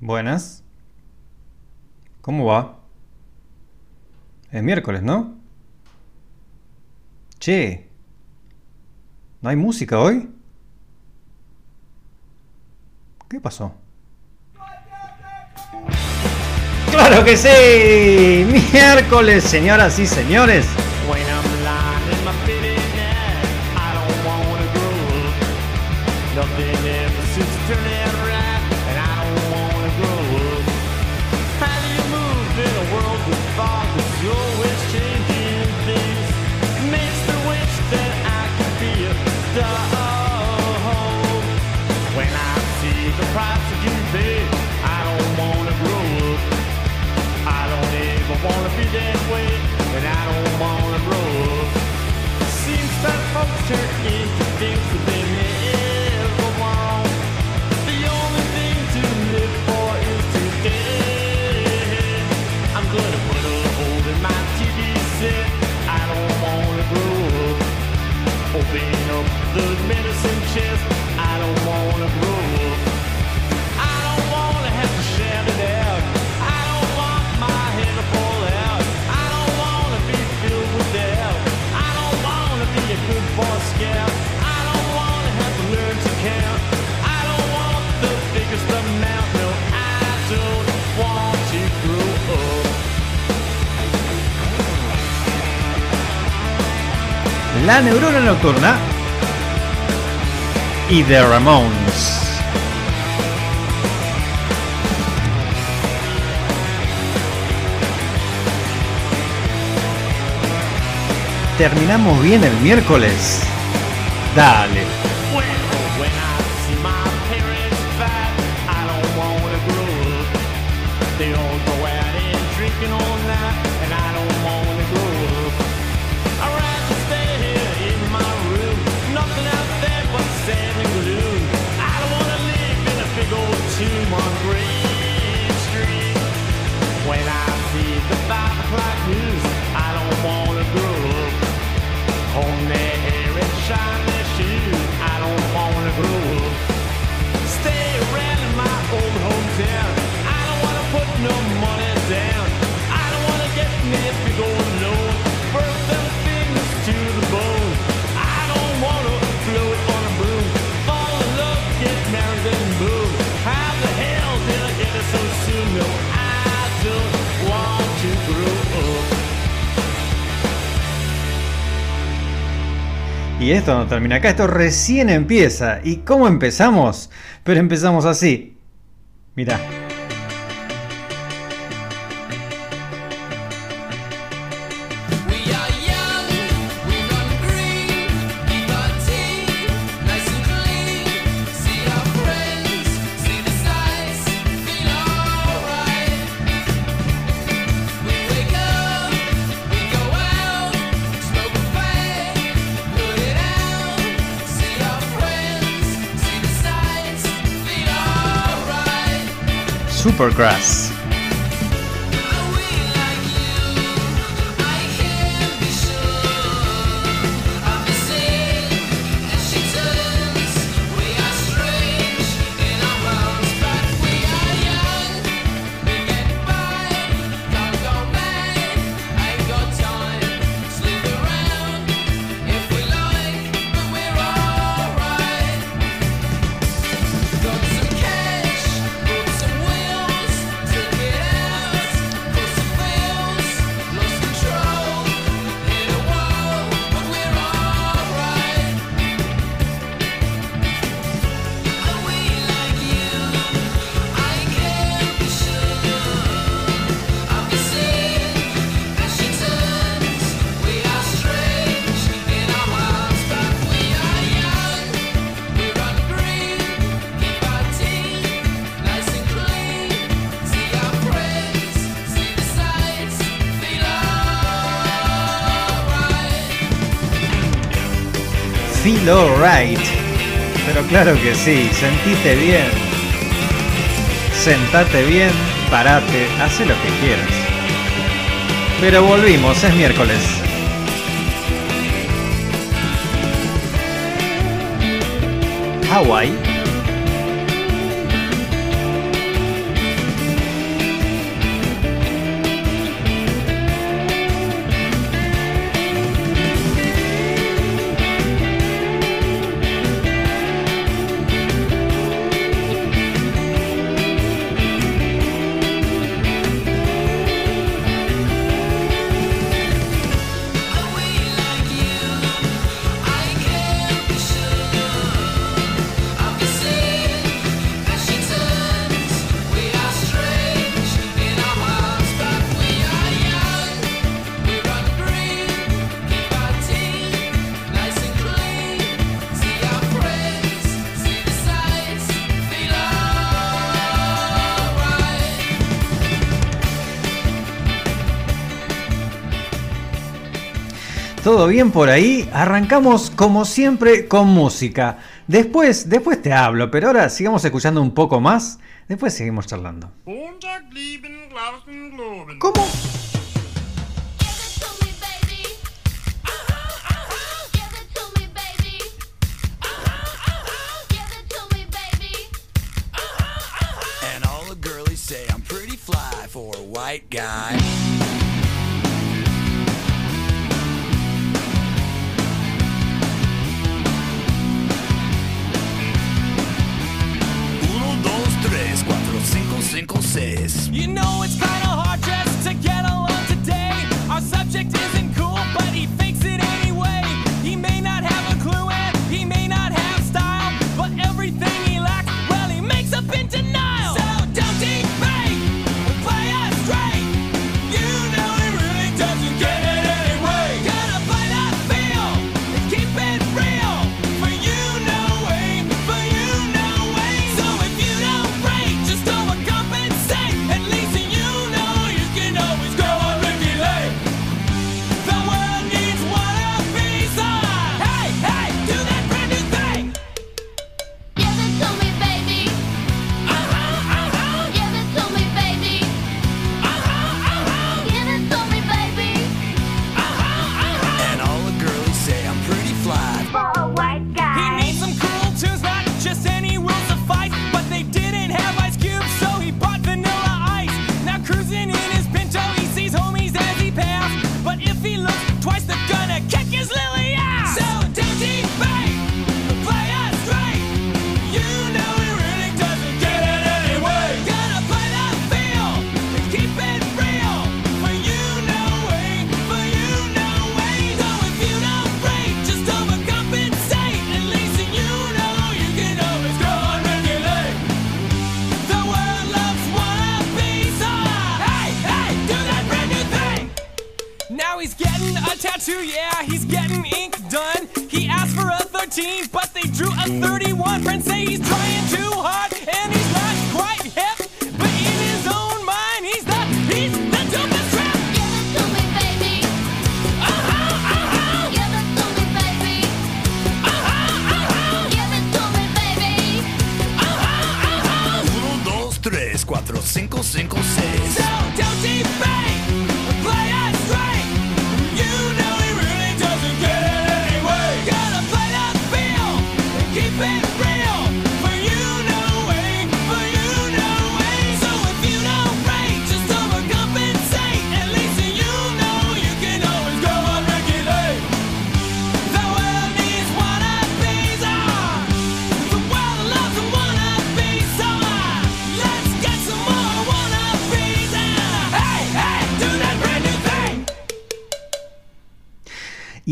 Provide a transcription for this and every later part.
Buenas. ¿Cómo va? Es miércoles, ¿no? Che. ¿No hay música hoy? ¿Qué pasó? ¡Claro que sí! Miércoles, señoras y señores. Bueno. La Neurona Nocturna y The Ramones. Terminamos bien el miércoles. Dale. Y esto no termina acá, esto recién empieza. ¿Y cómo empezamos? Pero empezamos así. Mirá. Progress. Claro que sí, sentite bien. Sentate bien, parate, haz lo que quieras. Pero volvimos, es miércoles. Hawaii bien por ahí? Arrancamos como siempre con música. Después, después te hablo, pero ahora sigamos escuchando un poco más, después seguimos charlando.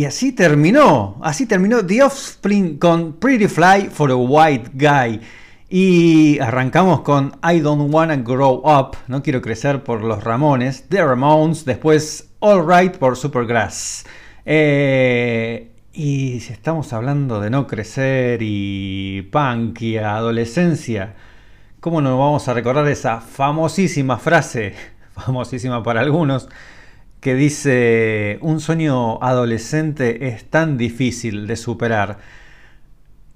Y así terminó, así terminó The Offspring con Pretty Fly for a White Guy. Y arrancamos con I Don't Wanna Grow Up, no quiero crecer por los Ramones, The Ramones, después All Right por Supergrass. Eh, y si estamos hablando de no crecer y punk y adolescencia, ¿cómo no vamos a recordar esa famosísima frase, famosísima para algunos, que dice, un sueño adolescente es tan difícil de superar.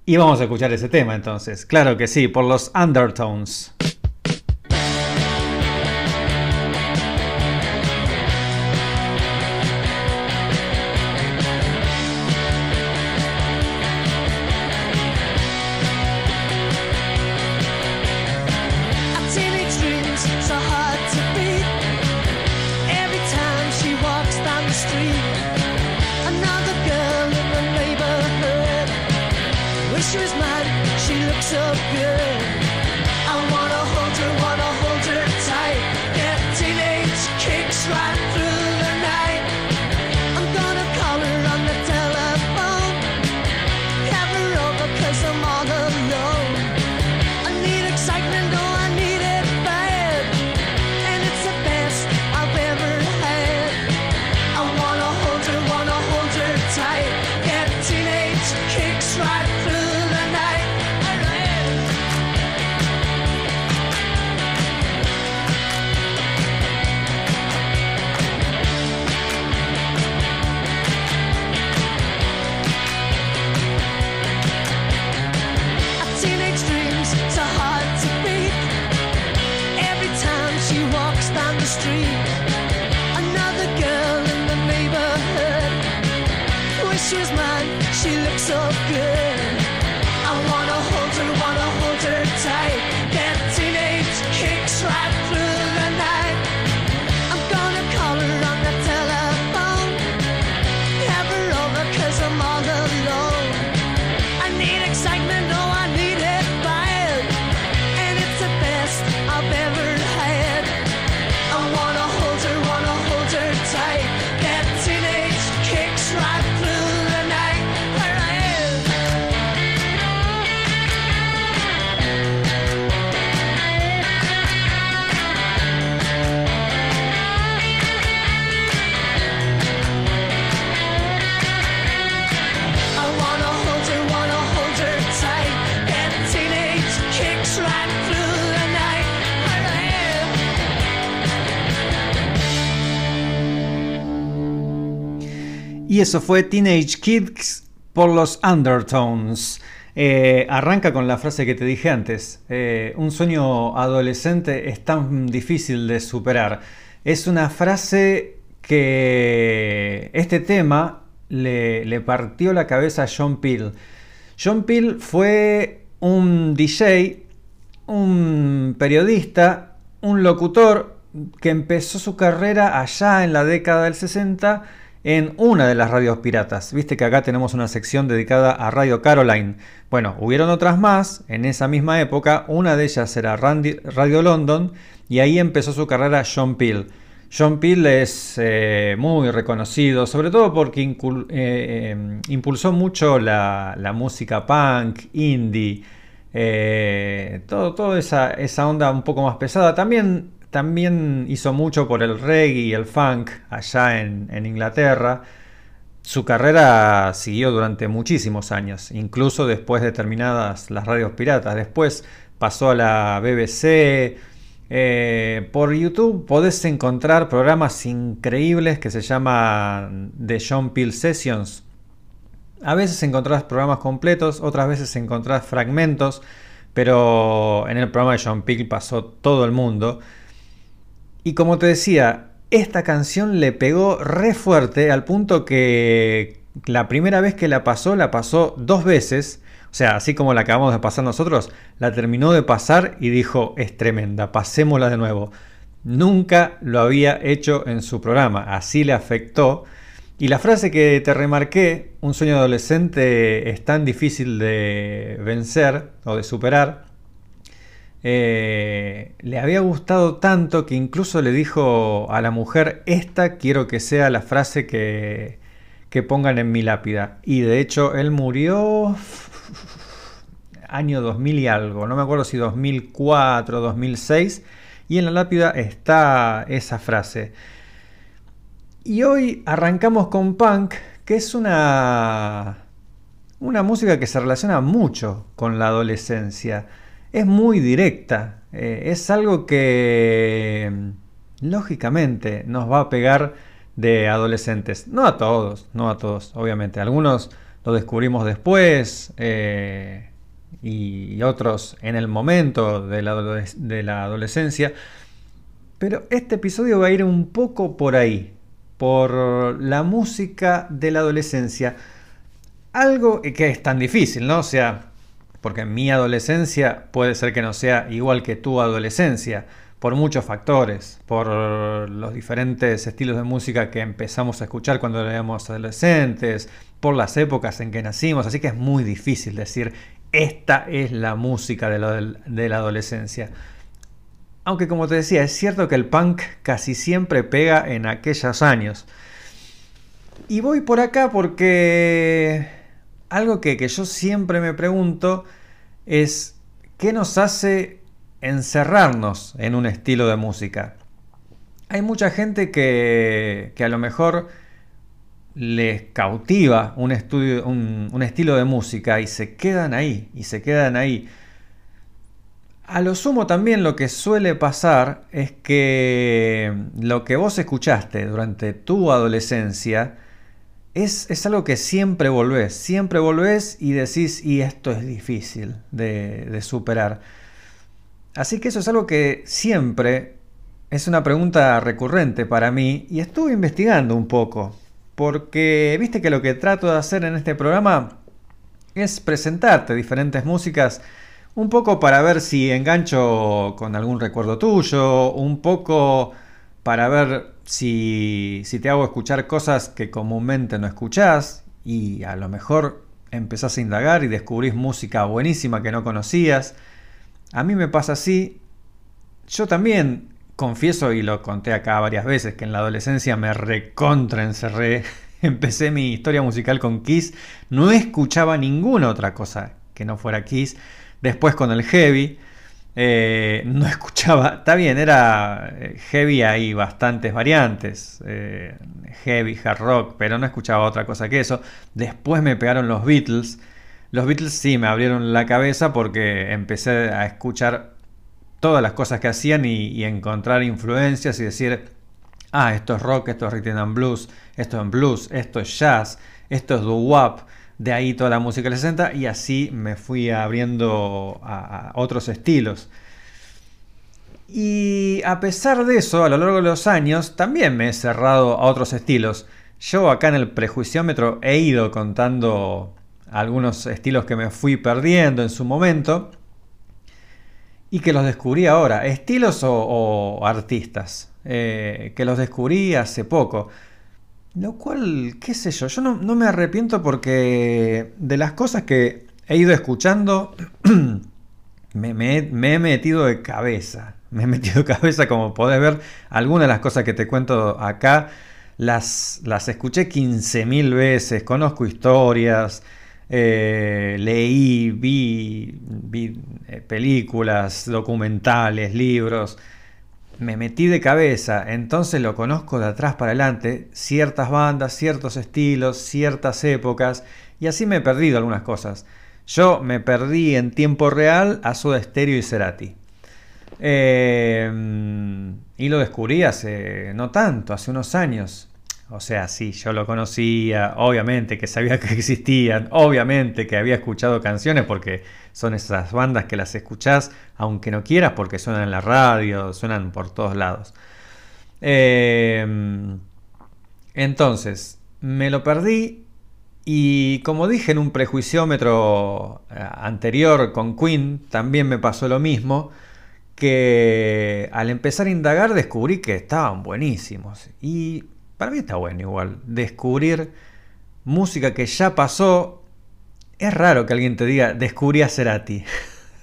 Y vamos a escuchar ese tema entonces, claro que sí, por los Undertones. Street, another girl in the neighborhood. Wish she was mine, she looks so good. Y eso fue Teenage Kids por los Undertones. Eh, arranca con la frase que te dije antes. eh, un sueño adolescente es tan difícil de superar. Es una frase que este tema le, le partió la cabeza a John Peel. John Peel fue un DJ, un periodista, un locutor que empezó su carrera allá en la década del 60 en una de las radios piratas. Viste que acá tenemos una sección dedicada a Radio Caroline. Bueno, hubieron otras más en esa misma época. Una de ellas era Radio London y ahí empezó su carrera John Peel. John Peel es eh, muy reconocido, sobre todo porque eh, eh, impulsó mucho la, la música punk, indie, todo, toda esa, esa onda un poco más pesada. También, también hizo mucho por el reggae y el funk allá en, Inglaterra. Su carrera siguió durante muchísimos años, incluso después de terminadas las radios piratas. Después pasó a la BBC. Eh, por YouTube podés encontrar programas increíbles que se llaman The John Peel Sessions. A veces encontrás programas completos, otras veces encontrás fragmentos, pero en el programa de John Peel pasó todo el mundo. Y como te decía, esta canción le pegó re fuerte al punto que la primera vez que la pasó, la pasó dos veces. O sea, así como la acabamos de pasar nosotros, la terminó de pasar y dijo, es tremenda, pasémosla de nuevo. Nunca lo había hecho en su programa, así le afectó. Y la frase que te remarqué, un sueño adolescente es tan difícil de vencer o de superar, eh, le había gustado tanto que incluso le dijo a la mujer, esta quiero que sea la frase que, que pongan en mi lápida. Y de hecho él murió año 2000 y algo, no me acuerdo si 2004 2006, y en la lápida está esa frase. Y hoy arrancamos con punk, que es una, una música que se relaciona mucho con la adolescencia. Es muy directa, eh, es algo que lógicamente nos va a pegar de adolescentes. No a todos, no a todos, obviamente. Algunos lo descubrimos después eh, y otros en el momento de la, de la adolescencia. Pero este episodio va a ir un poco por ahí, por la música de la adolescencia. Algo que es tan difícil, ¿no? O sea, porque mi adolescencia puede ser que no sea igual que tu adolescencia, por muchos factores, por los diferentes estilos de música que empezamos a escuchar cuando éramos adolescentes, por las épocas en que nacimos, así que es muy difícil decir, esta es la música de la, de la adolescencia. Aunque como te decía, es cierto que el punk casi siempre pega en aquellos años. Y voy por acá porque algo que, que yo siempre me pregunto es qué nos hace encerrarnos en un estilo de música. Hay mucha gente que, que a lo mejor les cautiva un, estudio, un, un estilo de música y se quedan ahí, y se quedan ahí. A lo sumo también lo que suele pasar es que lo que vos escuchaste durante tu adolescencia es, es algo que siempre volvés, siempre volvés y decís, y esto es difícil de, de superar. Así que eso es algo que siempre es una pregunta recurrente para mí y estuve investigando un poco, porque viste que lo que trato de hacer en este programa es presentarte diferentes músicas un poco para ver si engancho con algún recuerdo tuyo, un poco para ver si, si te hago escuchar cosas que comúnmente no escuchás y a lo mejor empezás a indagar y descubrís música buenísima que no conocías. A mí me pasa así. Yo también confieso y lo conté acá varias veces que en la adolescencia me recontra encerré. Empecé mi historia musical con Kiss. No escuchaba ninguna otra cosa que no fuera Kiss. Después con el heavy. Eh, no escuchaba. Está bien, era eh, heavy, hay bastantes variantes. eh, heavy, hard rock, pero no escuchaba otra cosa que eso. Después me pegaron los Beatles. Los Beatles sí me abrieron la cabeza porque empecé a escuchar todas las cosas que hacían y, y encontrar influencias y decir, ah, esto es rock, esto es rhythm and blues, esto es blues, esto es jazz, esto es doo-wop, de ahí toda la música del 60 y así me fui abriendo a, otros estilos. Y a pesar de eso, a lo largo de los años, también me he cerrado a otros estilos. Yo acá en el prejuiciómetro he ido contando algunos estilos que me fui perdiendo en su momento y que los descubrí ahora. Estilos o, o artistas, eh, que los descubrí hace poco. Lo cual, qué sé yo, yo no, no me arrepiento porque de las cosas que he ido escuchando, me, he metido de cabeza. Me he metido de cabeza, como podés ver, algunas de las cosas que te cuento acá las, las escuché 15.000 veces, conozco historias, eh, leí, vi, vi, eh, películas, documentales, libros. Me metí de cabeza, entonces lo conozco de atrás para adelante, ciertas bandas, ciertos estilos, ciertas épocas, y así me he perdido algunas cosas. Yo me perdí en tiempo real a Soda Stereo y Cerati. Eh, y lo descubrí hace no tanto, hace unos años. O sea, sí, yo lo conocía, obviamente que sabía que existían, obviamente que había escuchado canciones porque son esas bandas que las escuchás aunque no quieras porque suenan en la radio, suenan por todos lados. Eh, entonces, me lo perdí y como dije en un prejuiciómetro eh, anterior con Queen, también me pasó lo mismo, que al empezar a indagar descubrí que estaban buenísimos. Y para mí está bueno igual, descubrir música que ya pasó. Es raro que alguien te diga, descubrí a Cerati.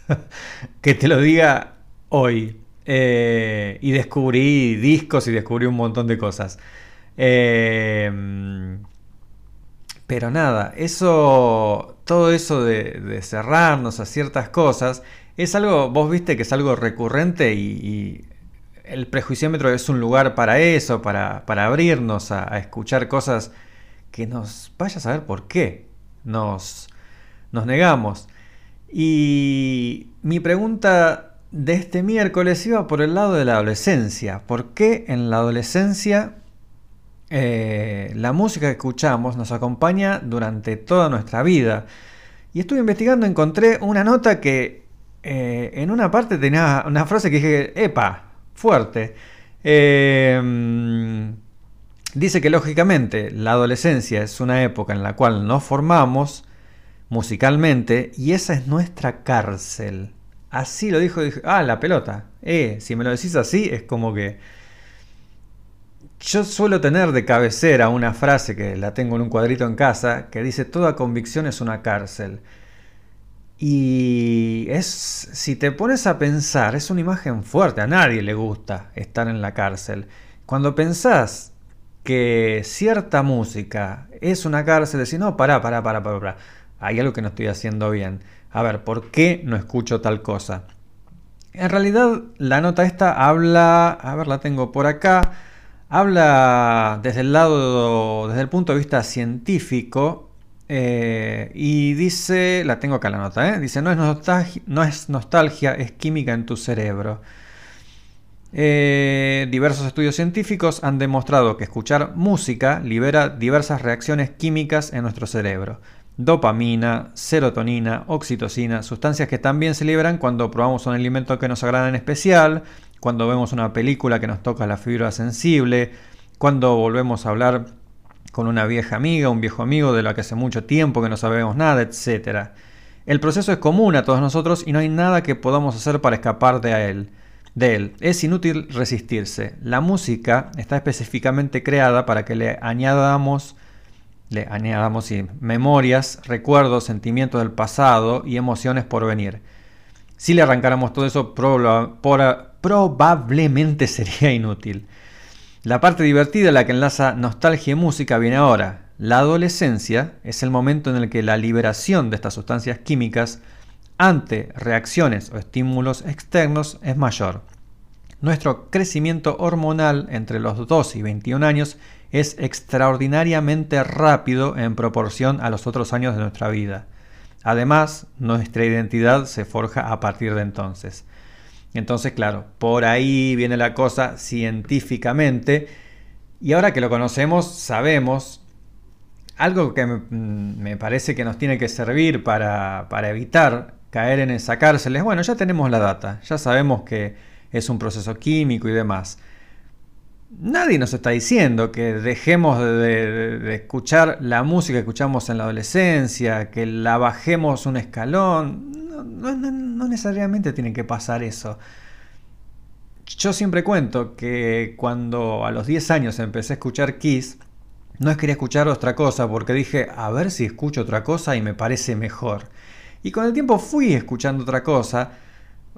que te lo diga hoy. Eh, y descubrí discos y descubrí un montón de cosas. Eh, pero nada, eso, todo eso de, cerrarnos a ciertas cosas, es algo, vos viste que es algo recurrente y el prejuiciómetro es un lugar para eso, para, para abrirnos a, escuchar cosas que nos vaya a saber por qué nos, nos negamos. Y mi pregunta de este miércoles iba por el lado de la adolescencia. ¿Por qué en la adolescencia eh, la música que escuchamos nos acompaña durante toda nuestra vida. Y estuve investigando, encontré una nota que eh, en una parte tenía una frase que dije, epa, fuerte. Eh, dice que lógicamente la adolescencia es una época en la cual nos formamos musicalmente y esa es nuestra cárcel. Así lo dijo, ah, la pelota. Eh, si me lo decís así, es como que... Yo suelo tener de cabecera una frase que la tengo en un cuadrito en casa que dice toda convicción es una cárcel. Y es, si te pones a pensar, es una imagen fuerte, a nadie le gusta estar en la cárcel. Cuando pensás que cierta música es una cárcel, decís, no, pará, pará, pará, pará, pará. Hay algo que no estoy haciendo bien. A ver, ¿por qué no escucho tal cosa? En realidad, la nota esta habla, a ver, la tengo por acá, habla desde el lado, desde el punto de vista científico, eh, y dice, la tengo acá la nota, ¿eh? dice, no es, nostalgia, no es nostalgia, es química en tu cerebro. Eh, diversos estudios científicos han demostrado que escuchar música libera diversas reacciones químicas en nuestro cerebro. Dopamina, serotonina, oxitocina, sustancias que también se liberan cuando probamos un alimento que nos agrada en especial, cuando vemos una película que nos toca la fibra sensible, cuando volvemos a hablar con una vieja amiga, un viejo amigo de la que hace mucho tiempo que no sabemos nada, etc. El proceso es común a todos nosotros y no hay nada que podamos hacer para escapar de él. De él. Es inútil resistirse. La música está específicamente creada para que le añadamos le añadamos memorias, recuerdos, sentimientos del pasado y emociones por venir. Si le arrancáramos todo eso, probablemente sería inútil. La parte divertida, la que enlaza nostalgia y música, viene ahora. La adolescencia es el momento en el que la liberación de estas sustancias químicas ante reacciones o estímulos externos es mayor. Nuestro crecimiento hormonal entre los 2 y 21 años es extraordinariamente rápido en proporción a los otros años de nuestra vida. Además, nuestra identidad se forja a partir de entonces. Entonces, claro, por ahí viene la cosa científicamente. Y ahora que lo conocemos, sabemos algo que me, me parece que nos tiene que servir para, para evitar caer en esa cárcel es, bueno, ya tenemos la data, ya sabemos que es un proceso químico y demás. Nadie nos está diciendo que dejemos de, escuchar la música que escuchamos en la adolescencia, que la bajemos un escalón. No- no necesariamente tiene que pasar eso. Yo siempre cuento que cuando a los 10 años empecé a escuchar Kiss, no es quería escuchar otra cosa porque dije, a ver si escucho otra cosa y me parece mejor. Y con el tiempo fui escuchando otra cosa,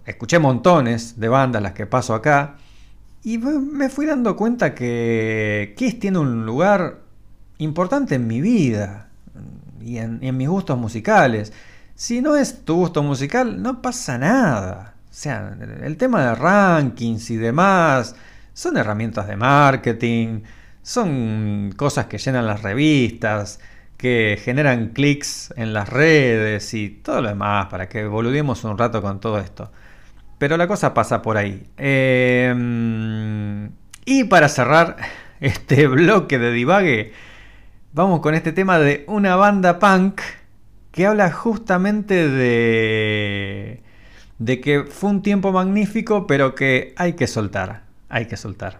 escuché montones de bandas, las que paso acá, y me- fui dando cuenta que Kiss tiene un lugar importante en mi vida y en, y en mis gustos musicales. Si no es tu gusto musical, no pasa nada. O sea, el tema de rankings y demás son herramientas de marketing, son cosas que llenan las revistas, que generan clics en las redes y todo lo demás para que boludemos un rato con todo esto. Pero la cosa pasa por ahí. Eh, y para cerrar este bloque de divague, vamos con este tema de una banda punk que habla justamente de, de que fue un tiempo magnífico, pero que hay que soltar. Hay que soltar.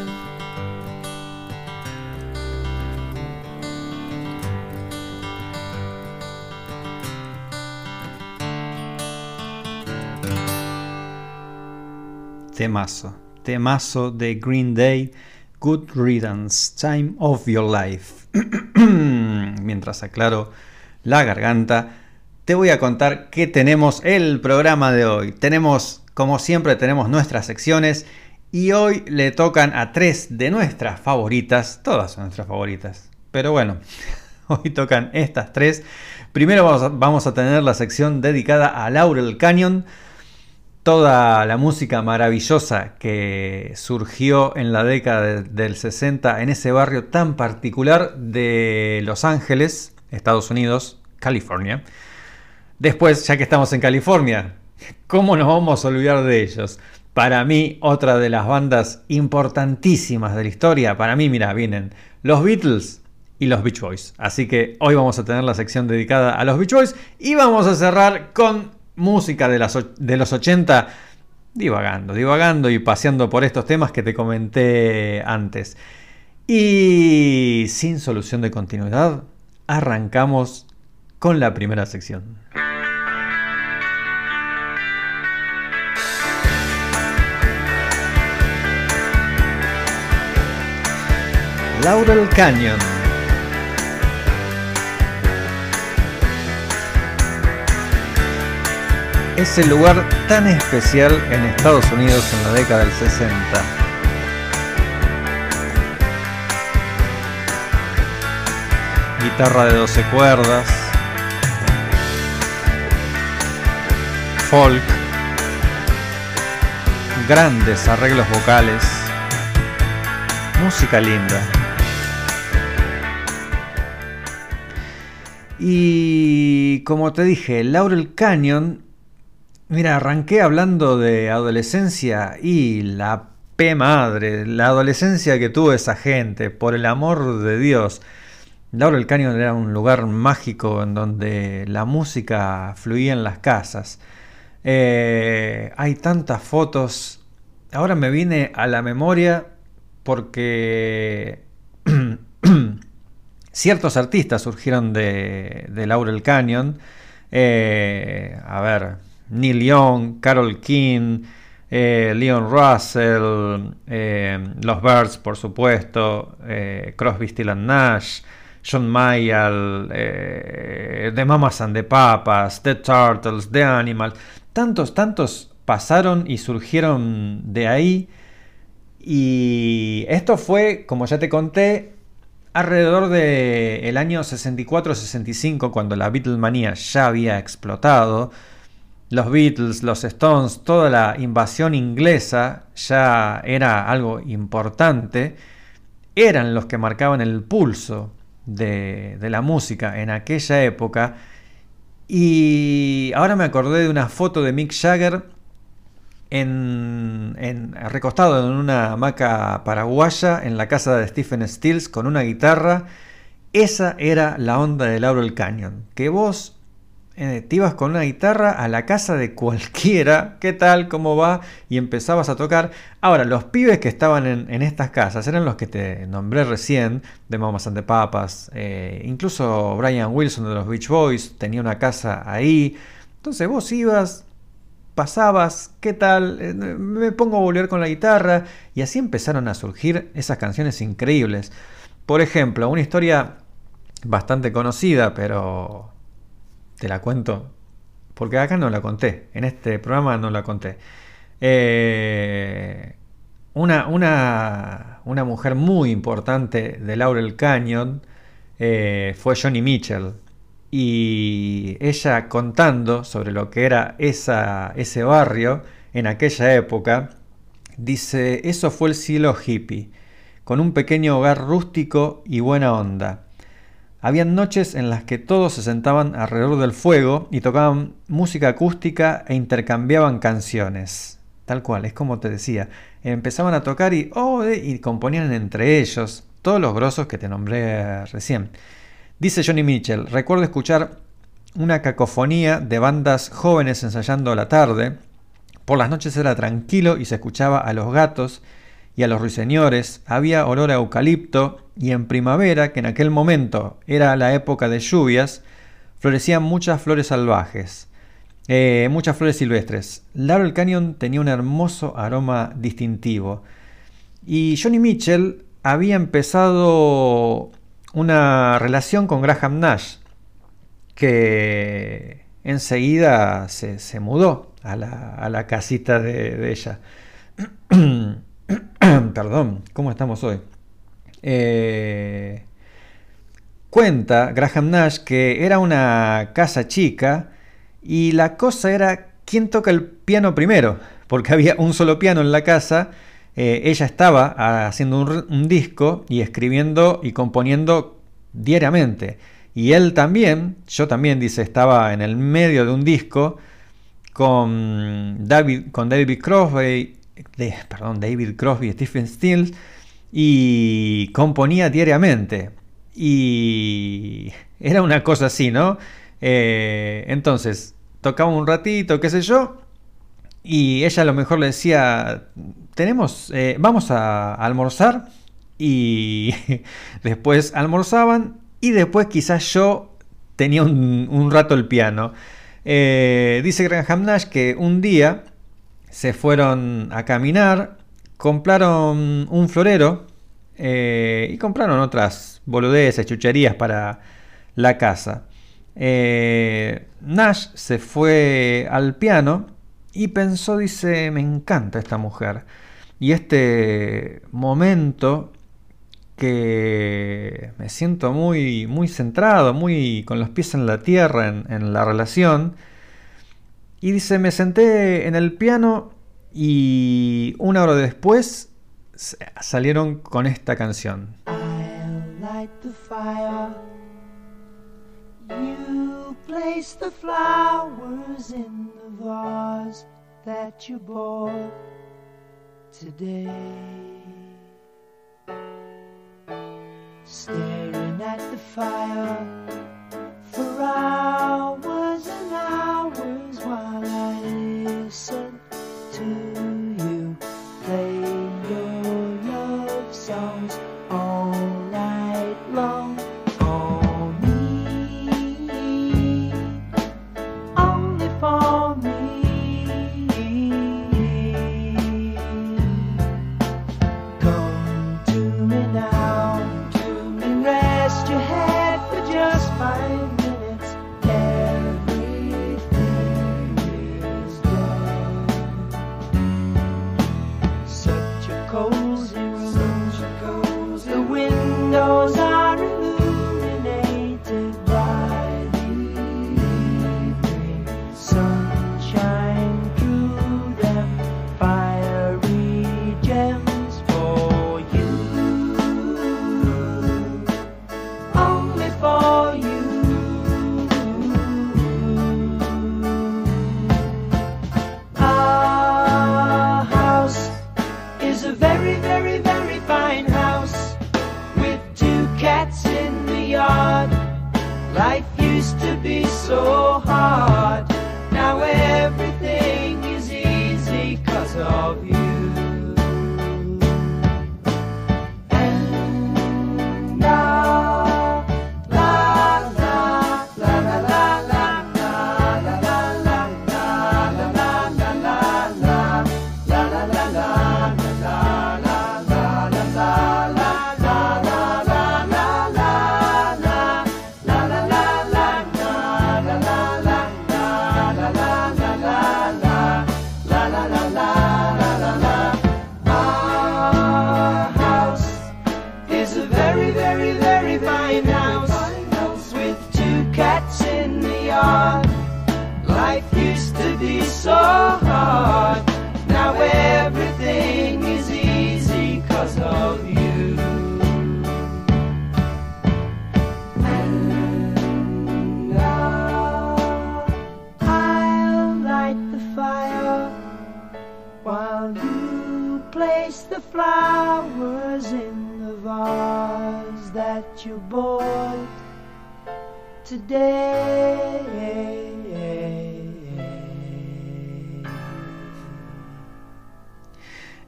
Temazo, temazo de Green Day, Good Riddance, Time of Your Life. Mientras aclaro la garganta, te voy a contar que tenemos el programa de hoy. Tenemos, como siempre, tenemos nuestras secciones y hoy le tocan a tres de nuestras favoritas, todas son nuestras favoritas, pero bueno, hoy tocan estas tres. Primero vamos a, vamos a tener la sección dedicada a Laurel Canyon toda la música maravillosa que surgió en la década de- del 60 en ese barrio tan particular de Los Ángeles, Estados Unidos, California. Después, ya que estamos en California, ¿cómo nos vamos a olvidar de ellos? Para mí, otra de las bandas importantísimas de la historia, para mí, mira, vienen los Beatles y los Beach Boys. Así que hoy vamos a tener la sección dedicada a los Beach Boys y vamos a cerrar con música de, los 80, divagando, divagando y paseando por estos temas que te comenté antes. Y sin solución de continuidad, arrancamos con la primera sección. Laurel Canyon. Ese lugar tan especial en Estados Unidos en la década del 60. Guitarra de 12 cuerdas. Folk. Grandes arreglos vocales. Música linda. Y como te dije, Laurel Canyon, mira, arranqué hablando de adolescencia y la P madre, la adolescencia que tuvo esa gente, por el amor de Dios. Laurel Canyon era un lugar mágico en donde la música fluía en las casas. Eh, hay tantas fotos. Ahora me viene a la memoria porque ciertos artistas surgieron de, de Laurel Canyon. Eh, a ver, Neil Young, Carol King, eh, Leon Russell, eh, Los Birds, por supuesto, eh, Crosby, Still and Nash, John Mayall, The Mamas and the Papas, The Turtles, The Animals. Tantos, tantos pasaron y surgieron de ahí. Y esto fue, como ya te conté, alrededor del el año 64-65, cuando la Beatlemanía ya había explotado. Los Beatles, los Stones, toda la invasión inglesa ya era algo importante. Eran los que marcaban el pulso de, la música en aquella época. Y ahora me acordé de una foto de Mick Jagger en, en- recostado en una hamaca paraguaya en la casa de Stephen Stills con una guitarra. Esa era la onda de Laurel Canyon. Que vos eh, te ibas con una guitarra a la casa de cualquiera, ¿qué tal? ¿Cómo va? Y empezabas a tocar. Ahora, los pibes que estaban en, estas casas eran los que te nombré recién, de Mamas and the Papas, eh, incluso Brian Wilson de los Beach Boys tenía una casa ahí. Entonces vos ibas, pasabas, ¿qué tal? Eh, Me pongo a volver con la guitarra y así empezaron a surgir esas canciones increíbles. Por ejemplo, una historia bastante conocida, pero te la cuento porque acá no la conté, en este programa no la conté. Eh, una, una, una mujer muy importante de Laurel Canyon eh, fue Johnny Mitchell. Y ella contando sobre lo que era ese barrio en aquella época, dice, eso fue el cielo hippie, con un pequeño hogar rústico y buena onda. Habían noches en las que todos se sentaban alrededor del fuego y tocaban música acústica e intercambiaban canciones. Tal cual, es como te decía. Empezaban a tocar y, oh, eh, y componían entre ellos todos los grosos que te nombré recién. Dice Johnny Mitchell, recuerdo escuchar una cacofonía de bandas jóvenes ensayando a la tarde. Por las noches era tranquilo y se escuchaba a los gatos y a los ruiseñores, había olor a eucalipto y en primavera, que en aquel momento era la época de lluvias, florecían muchas flores salvajes, eh, muchas flores silvestres. Laurel Canyon tenía un hermoso aroma distintivo. Y Johnny Mitchell había empezado una relación con Graham Nash, que enseguida se, se mudó a la, casita de, de ella. Perdón, ¿cómo estamos hoy? Eh, cuenta Graham Nash que era una casa chica y la cosa era quién toca el piano primero, porque había un solo piano en la casa. Eh, ella estaba haciendo un, un disco y escribiendo y componiendo diariamente. Y él también, yo también, dice, estaba en el medio de un disco con David, con David Crosby, de, perdón, David Crosby Stephen Stills, y componía diariamente. Y era una cosa así, ¿no? Eh, entonces, tocaba un ratito, qué sé yo, y ella a lo mejor le decía, tenemos, eh, vamos a almorzar, y después almorzaban, y después quizás yo tenía un, un rato el piano. Eh, dice Graham Nash que un día se fueron a caminar, compraron un florero eh, y compraron otras boludeces, chucherías para la casa. Eh, Nash se fue al piano y pensó, dice, me encanta esta mujer. Y este momento que me siento muy, muy centrado, muy con los pies en la tierra en, en la relación. Y dice, me senté en el piano y una hora después salieron con esta canción. Staring at the fire for hours while I listen to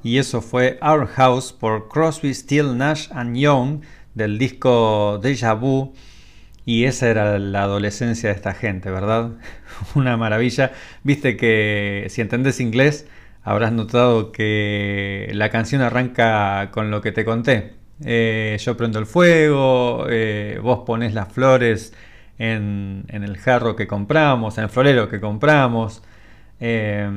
Y eso fue Our House por Crosby, Still, Nash and Young del disco Deja Vu. Y esa era la adolescencia de esta gente, ¿verdad? Una maravilla. Viste que si entendés inglés habrás notado que la canción arranca con lo que te conté. Eh, yo prendo el fuego, eh, vos pones las flores en, el jarro que compramos, en el florero que compramos. Eh,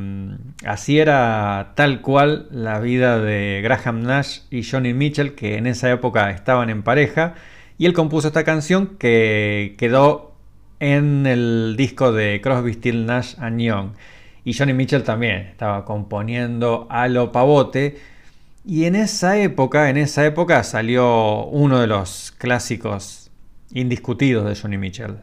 así era tal cual la vida de Graham Nash y Johnny Mitchell, que en esa época estaban en pareja. Y él compuso esta canción que quedó en el disco de Crosby, Still, Nash Young. Y Johnny Mitchell también estaba componiendo a lo pavote. Y en esa época, en esa época salió uno de los clásicos indiscutidos de Johnny Mitchell.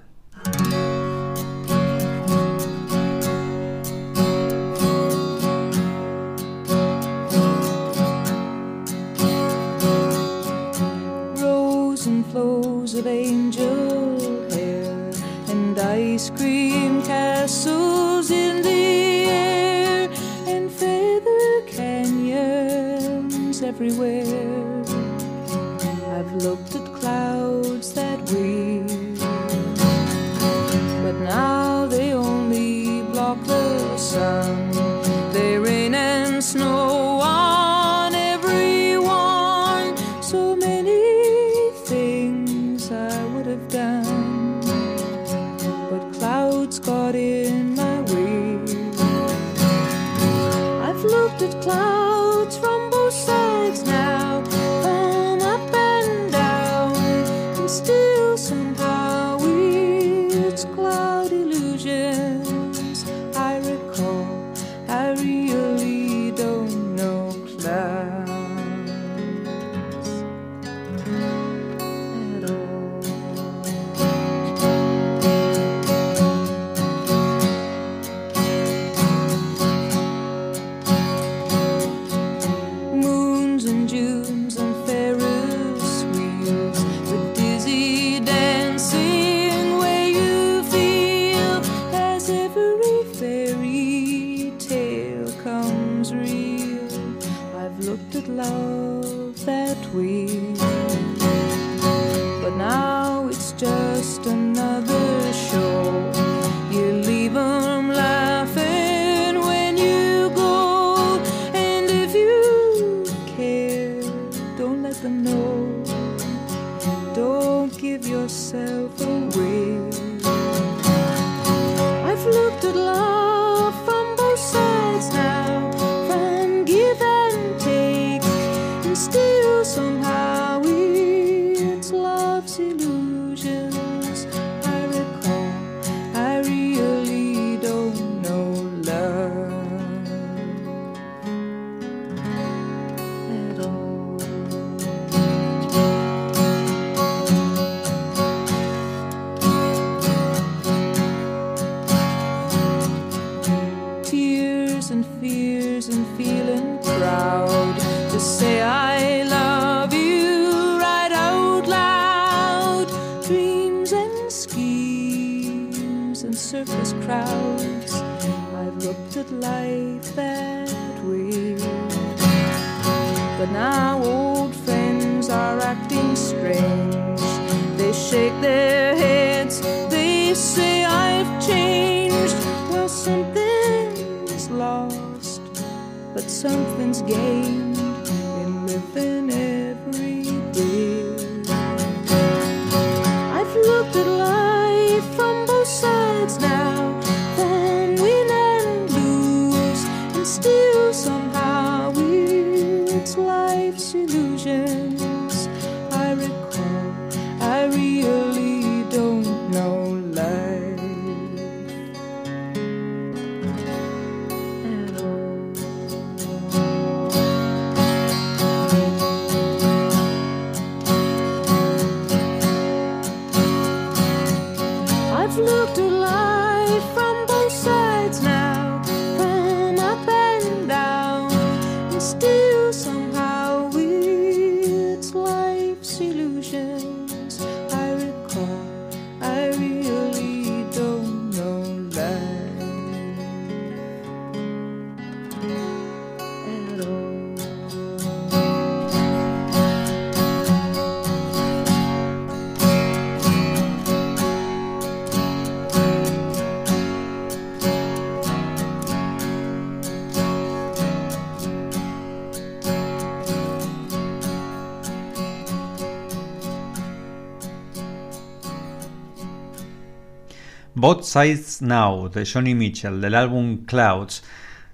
Both Sides Now de Johnny Mitchell del álbum Clouds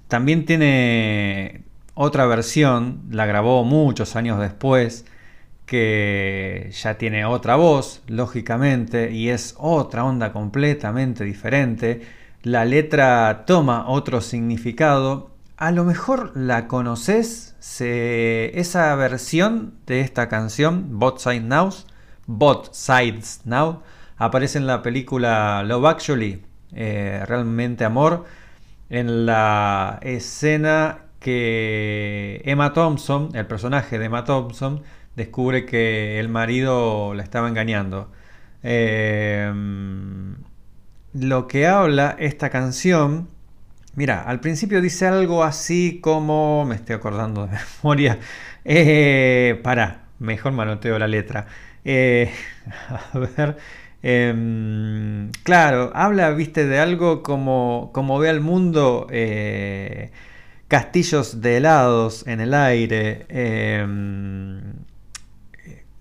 también tiene otra versión, la grabó muchos años después, que ya tiene otra voz, lógicamente, y es otra onda completamente diferente. La letra toma otro significado. A lo mejor la conoces, esa versión de esta canción, Both Sides Now, Both Sides Now, aparece en la película Love Actually, eh, Realmente Amor, en la escena que Emma Thompson, el personaje de Emma Thompson, descubre que el marido la estaba engañando. Eh, lo que habla esta canción, mira, al principio dice algo así como, me estoy acordando de memoria, eh, para, mejor manoteo la letra. A ver, em, claro, habla, viste, de algo como, como ve al mundo, eh, castillos de helados en el aire, em,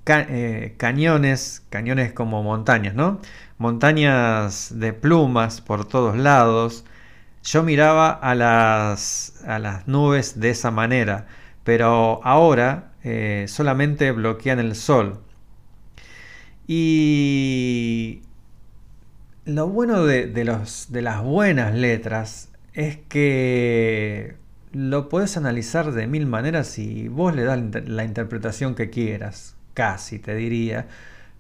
eh, cañones, cañones como montañas, ¿no? Montañas de plumas por todos lados. Yo miraba a las, a las nubes de esa manera, pero ahora eh, solamente bloquean el sol. Y lo bueno de, de los, de las buenas letras es que lo puedes analizar de mil maneras y vos le das la inter- la interpretación que quieras, casi te diría,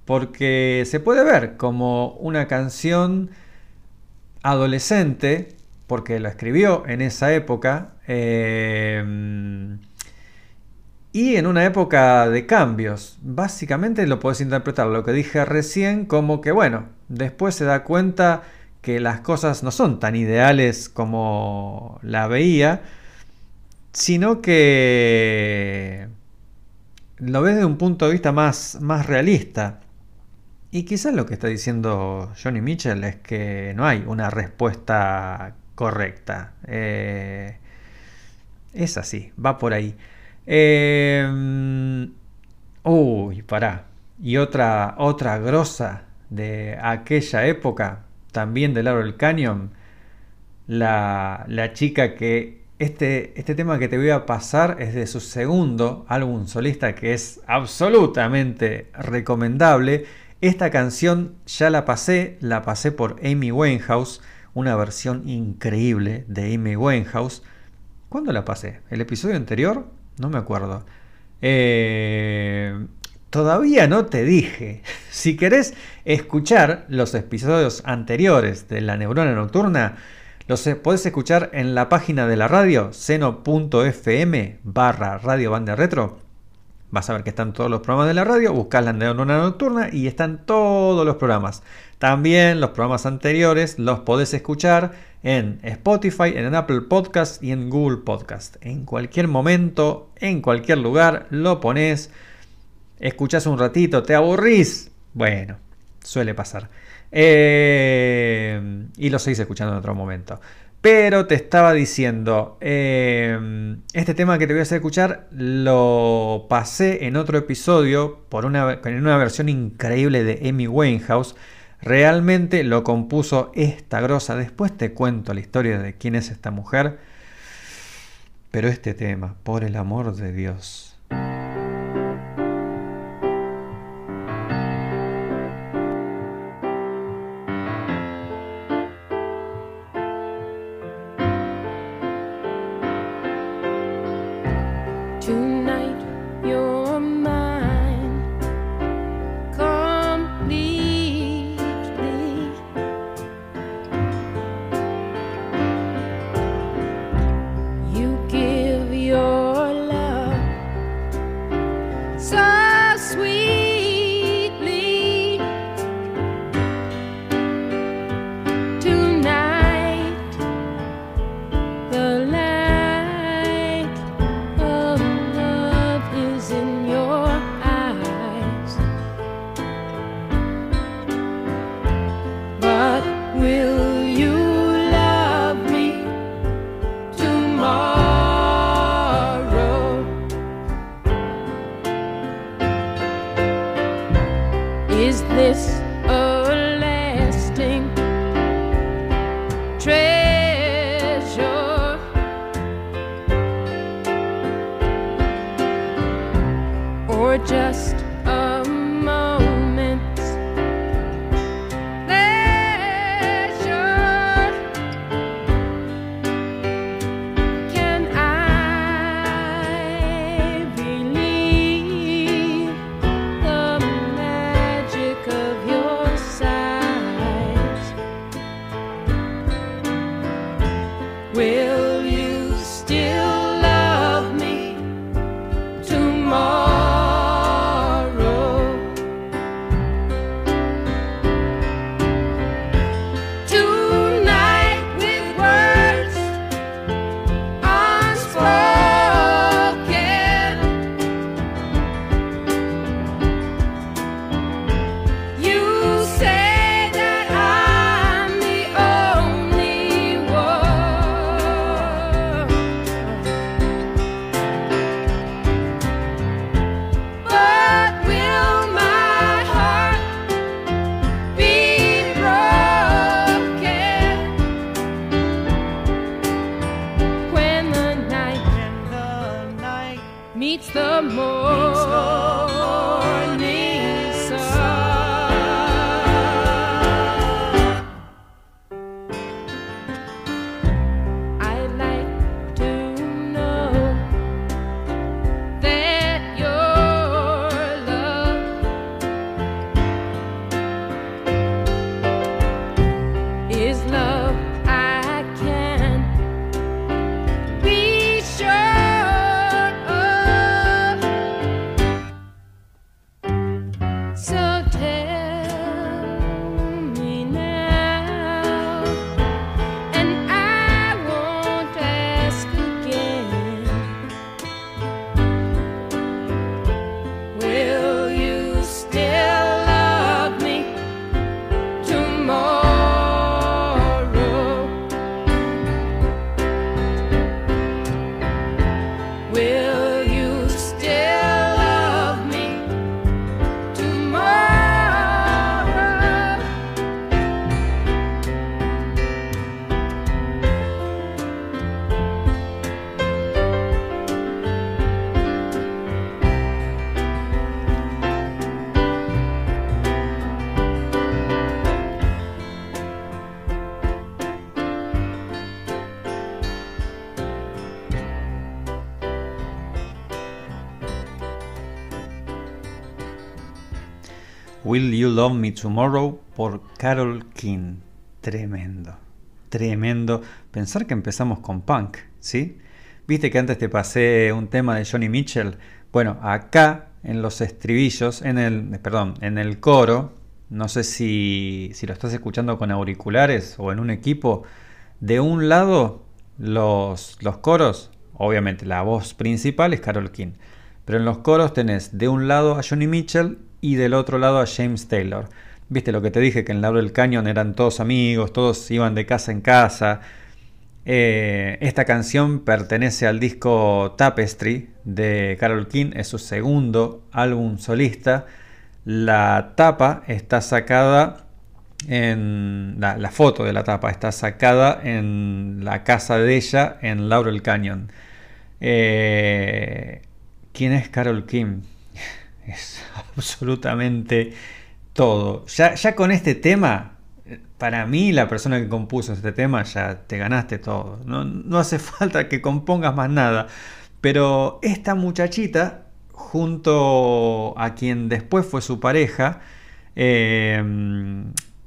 porque se puede ver como una canción adolescente, porque lo escribió en esa época, eh, y en una época de cambios. Básicamente lo puedes interpretar lo que dije recién como que, bueno, después se da cuenta que las cosas no son tan ideales como la veía, sino que lo ves de un punto de vista más, más realista. Y quizás lo que está diciendo Johnny Mitchell es que no hay una respuesta correcta. Eh, es así, va por ahí. Eh, uy, pará. Y otra, otra grosa de aquella época, también del Laurel Canyon, la, la chica que este, este tema que te voy a pasar es de su segundo álbum solista que es absolutamente recomendable. Esta canción ya la pasé, la pasé por Amy Winehouse, una versión increíble de Amy Winehouse. ¿Cuándo la pasé? ¿El episodio anterior? No me acuerdo. Eh, todavía no te dije. Si querés escuchar los episodios anteriores de La Neurona Nocturna, los e- podés escuchar en la página de la radio, seno.fm barra Radio Banda Retro. Vas a ver que están todos los programas de la radio, buscás la neurona nocturna y están todos los programas. También los programas anteriores los podés escuchar en Spotify, en Apple Podcast y en Google Podcast. En cualquier momento, en cualquier lugar, lo pones, escuchás un ratito, te aburrís. Bueno, suele pasar. Eh, y lo seguís escuchando en otro momento. Pero te estaba diciendo, eh, este tema que te voy a hacer escuchar lo pasé en otro episodio por una, en una versión increíble de Amy Winehouse. Realmente lo compuso esta grosa. Después te cuento la historia de quién es esta mujer. Pero este tema, por el amor de Dios. Will You Love Me Tomorrow por Carol King. Tremendo, tremendo. Pensar que empezamos con punk, ¿sí? Viste que antes te pasé un tema de Johnny Mitchell. Bueno, acá en los estribillos, en el, perdón, en el coro, no sé si, si lo estás escuchando con auriculares o en un equipo, de un lado los, los coros, obviamente la voz principal es Carol King, pero en los coros tenés de un lado a Johnny Mitchell y del otro lado a James Taylor. Viste lo que te dije, que en Laurel Canyon eran todos amigos, todos iban de casa en casa. Eh, esta canción pertenece al disco Tapestry de Carol King, es su segundo álbum solista. La tapa está sacada en. La, foto de la tapa está sacada en la casa de ella en Laurel Canyon. Eh, ¿Quién es Carol King? Es absolutamente todo. Ya, ya con este tema, para mí, la persona que compuso este tema, ya te ganaste todo. No, no hace falta que compongas más nada. Pero esta muchachita, junto a quien después fue su pareja, eh,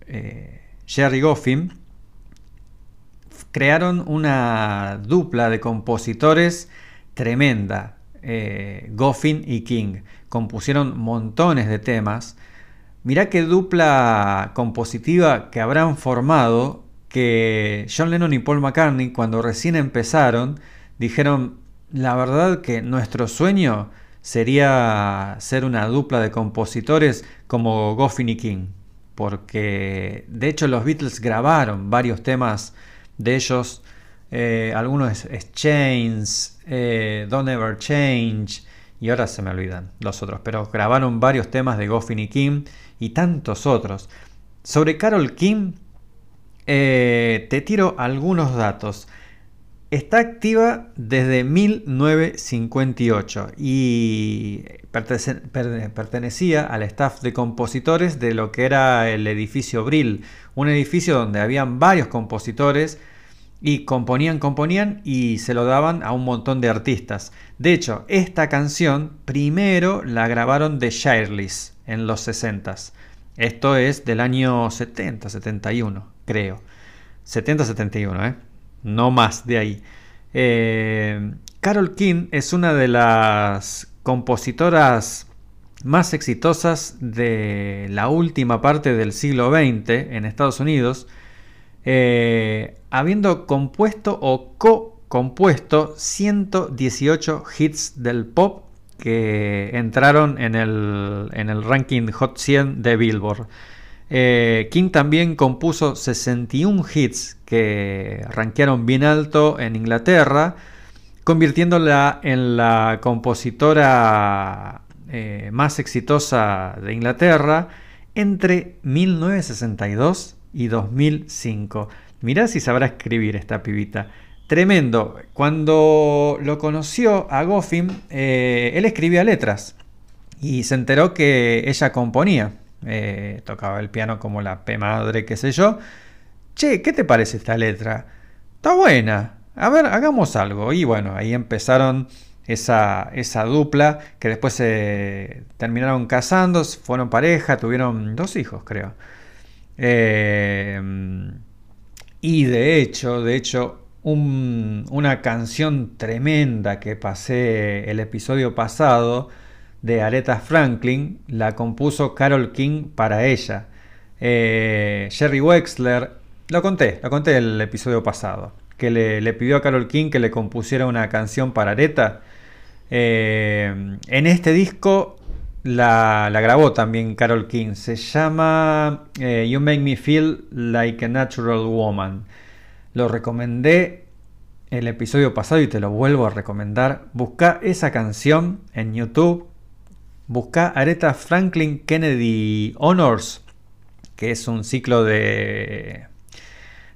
eh, Jerry Goffin, crearon una dupla de compositores tremenda, eh, Goffin y King. Compusieron montones de temas. Mirá qué dupla compositiva que habrán formado que John Lennon y Paul McCartney cuando recién empezaron dijeron la verdad que nuestro sueño sería ser una dupla de compositores como Goffin y King porque de hecho los Beatles grabaron varios temas de ellos eh, algunos es, Chains eh, Don't Ever Change y ahora se me olvidan los otros pero grabaron varios temas de Goffin y King y tantos otros. Sobre Carol King eh, te tiro algunos datos. Está activa desde 1958 y pertece- per- pertenecía al staff de compositores de lo que era el edificio Brill, un edificio donde habían varios compositores y componían, componían y se lo daban a un montón de artistas. De hecho, esta canción primero la grabaron de Shirley's en los 60s. Esto es del año 70, 71, creo. 70-71, ¿eh? No más de ahí. Eh, Carol King es una de las compositoras más exitosas de la última parte del siglo XX en Estados Unidos, eh, habiendo compuesto o co-compuesto 118 hits del pop que entraron en el, en el ranking Hot 100 de Billboard. Eh, King también compuso 61 hits que rankearon bien alto en Inglaterra, convirtiéndola en la compositora eh, más exitosa de Inglaterra entre 1962 y 2005. Mirá si sabrá escribir esta pibita. Tremendo. Cuando lo conoció a Goffin, eh, él escribía letras y se enteró que ella componía. Eh, tocaba el piano como la P madre, qué sé yo. Che, ¿qué te parece esta letra? Está buena. A ver, hagamos algo. Y bueno, ahí empezaron esa, esa dupla que después se terminaron casando, fueron pareja, tuvieron dos hijos, creo. Eh, y de hecho, de hecho, un- una canción tremenda que pasé el episodio pasado de Aretha Franklin la compuso Carol King para ella. Eh, Jerry Wexler, lo conté, lo conté el episodio pasado, que le, pidió a Carol King que le compusiera una canción para Aretha. Eh, en este disco la, grabó también Carol King. Se llama eh, You Make Me Feel Like a Natural Woman. Lo recomendé el episodio pasado y te lo vuelvo a recomendar. Busca esa canción en YouTube. Busca Aretha Franklin Kennedy Honors, que es un ciclo de,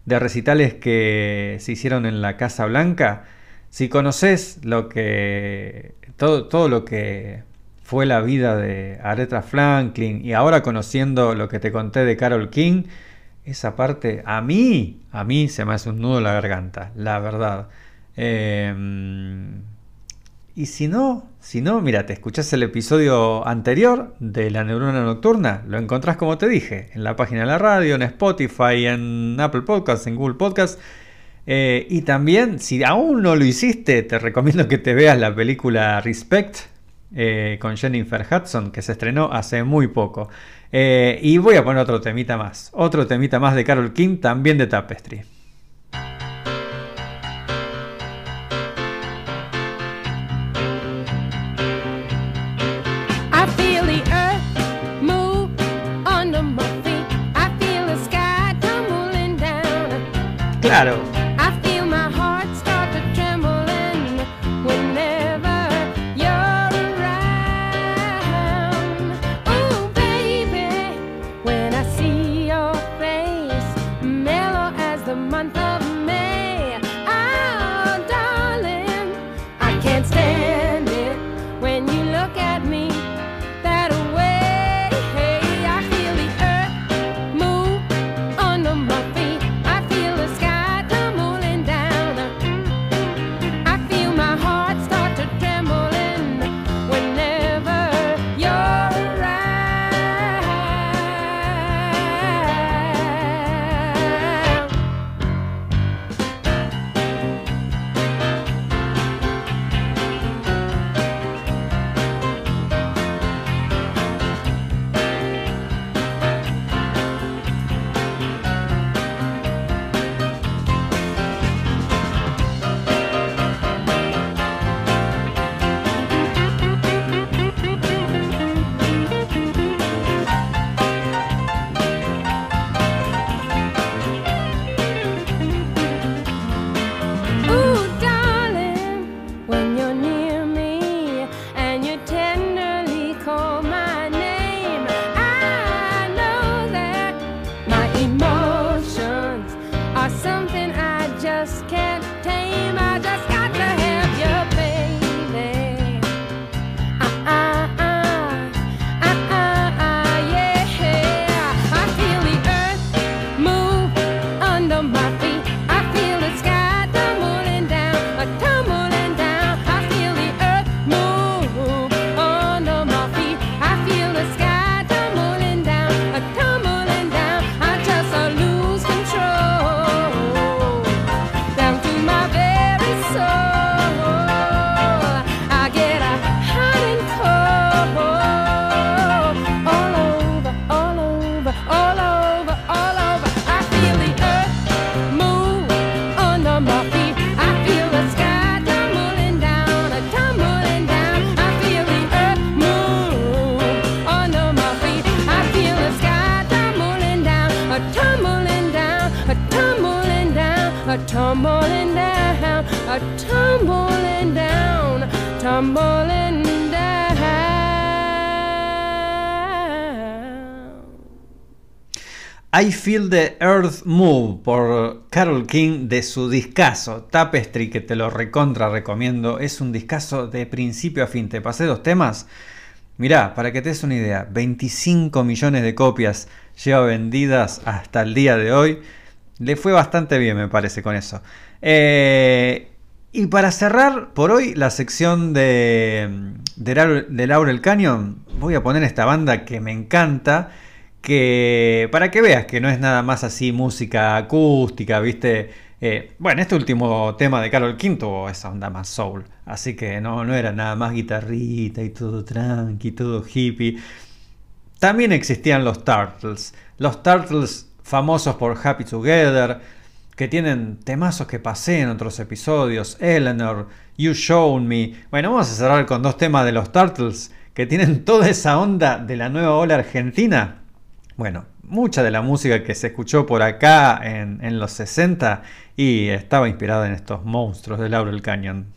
de recitales que se hicieron en la Casa Blanca. Si conoces lo que todo, todo lo que fue la vida de Aretha Franklin y ahora conociendo lo que te conté de Carol King, esa parte a mí, a mí se me hace un nudo en la garganta, la verdad. Eh, y si no, si no, mira, te escuchás el episodio anterior de La Neurona Nocturna, lo encontrás como te dije, en la página de la radio, en Spotify, en Apple Podcasts, en Google Podcasts. Eh, y también, si aún no lo hiciste, te recomiendo que te veas la película Respect eh, con Jennifer Hudson, que se estrenó hace muy poco. Eh, y voy a poner otro temita más, otro temita más de Carol King, también de Tapestry. I I Feel the Earth Move por Carol King de su discazo Tapestry, que te lo recontra recomiendo. Es un discazo de principio a fin. Te pasé dos temas. Mirá, para que te des una idea, 25 millones de copias lleva vendidas hasta el día de hoy. Le fue bastante bien, me parece, con eso. Eh, y para cerrar por hoy la sección de, de, de Laurel Canyon, voy a poner esta banda que me encanta. Que para que veas que no es nada más así música acústica, ¿viste? Eh, bueno, este último tema de Carol tuvo esa onda más soul, así que no, no era nada más guitarrita y todo tranqui, todo hippie. También existían los Turtles, los Turtles famosos por Happy Together, que tienen temazos que pasé en otros episodios, Eleanor, You Shown Me. Bueno, vamos a cerrar con dos temas de los Turtles que tienen toda esa onda de la nueva ola argentina. Bueno, mucha de la música que se escuchó por acá en, los 60 y estaba inspirada en estos monstruos de Laurel Canyon.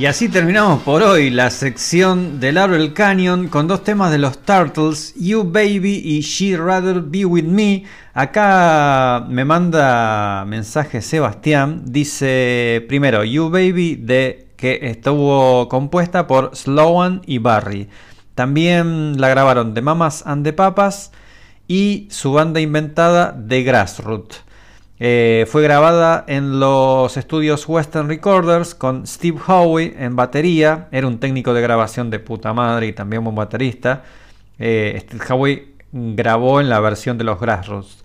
Y así terminamos por hoy la sección de Laurel Canyon con dos temas de los Turtles, You Baby y She Rather Be With Me. Acá me manda mensaje Sebastián, dice primero You Baby de que estuvo compuesta por Sloan y Barry. También la grabaron The Mamas and the Papas y su banda inventada The Grassroot. Eh, fue grabada en los estudios Western Recorders con Steve Howe en batería. Era un técnico de grabación de puta madre y también un baterista. Eh, Steve Howe grabó en la versión de los Grassroots.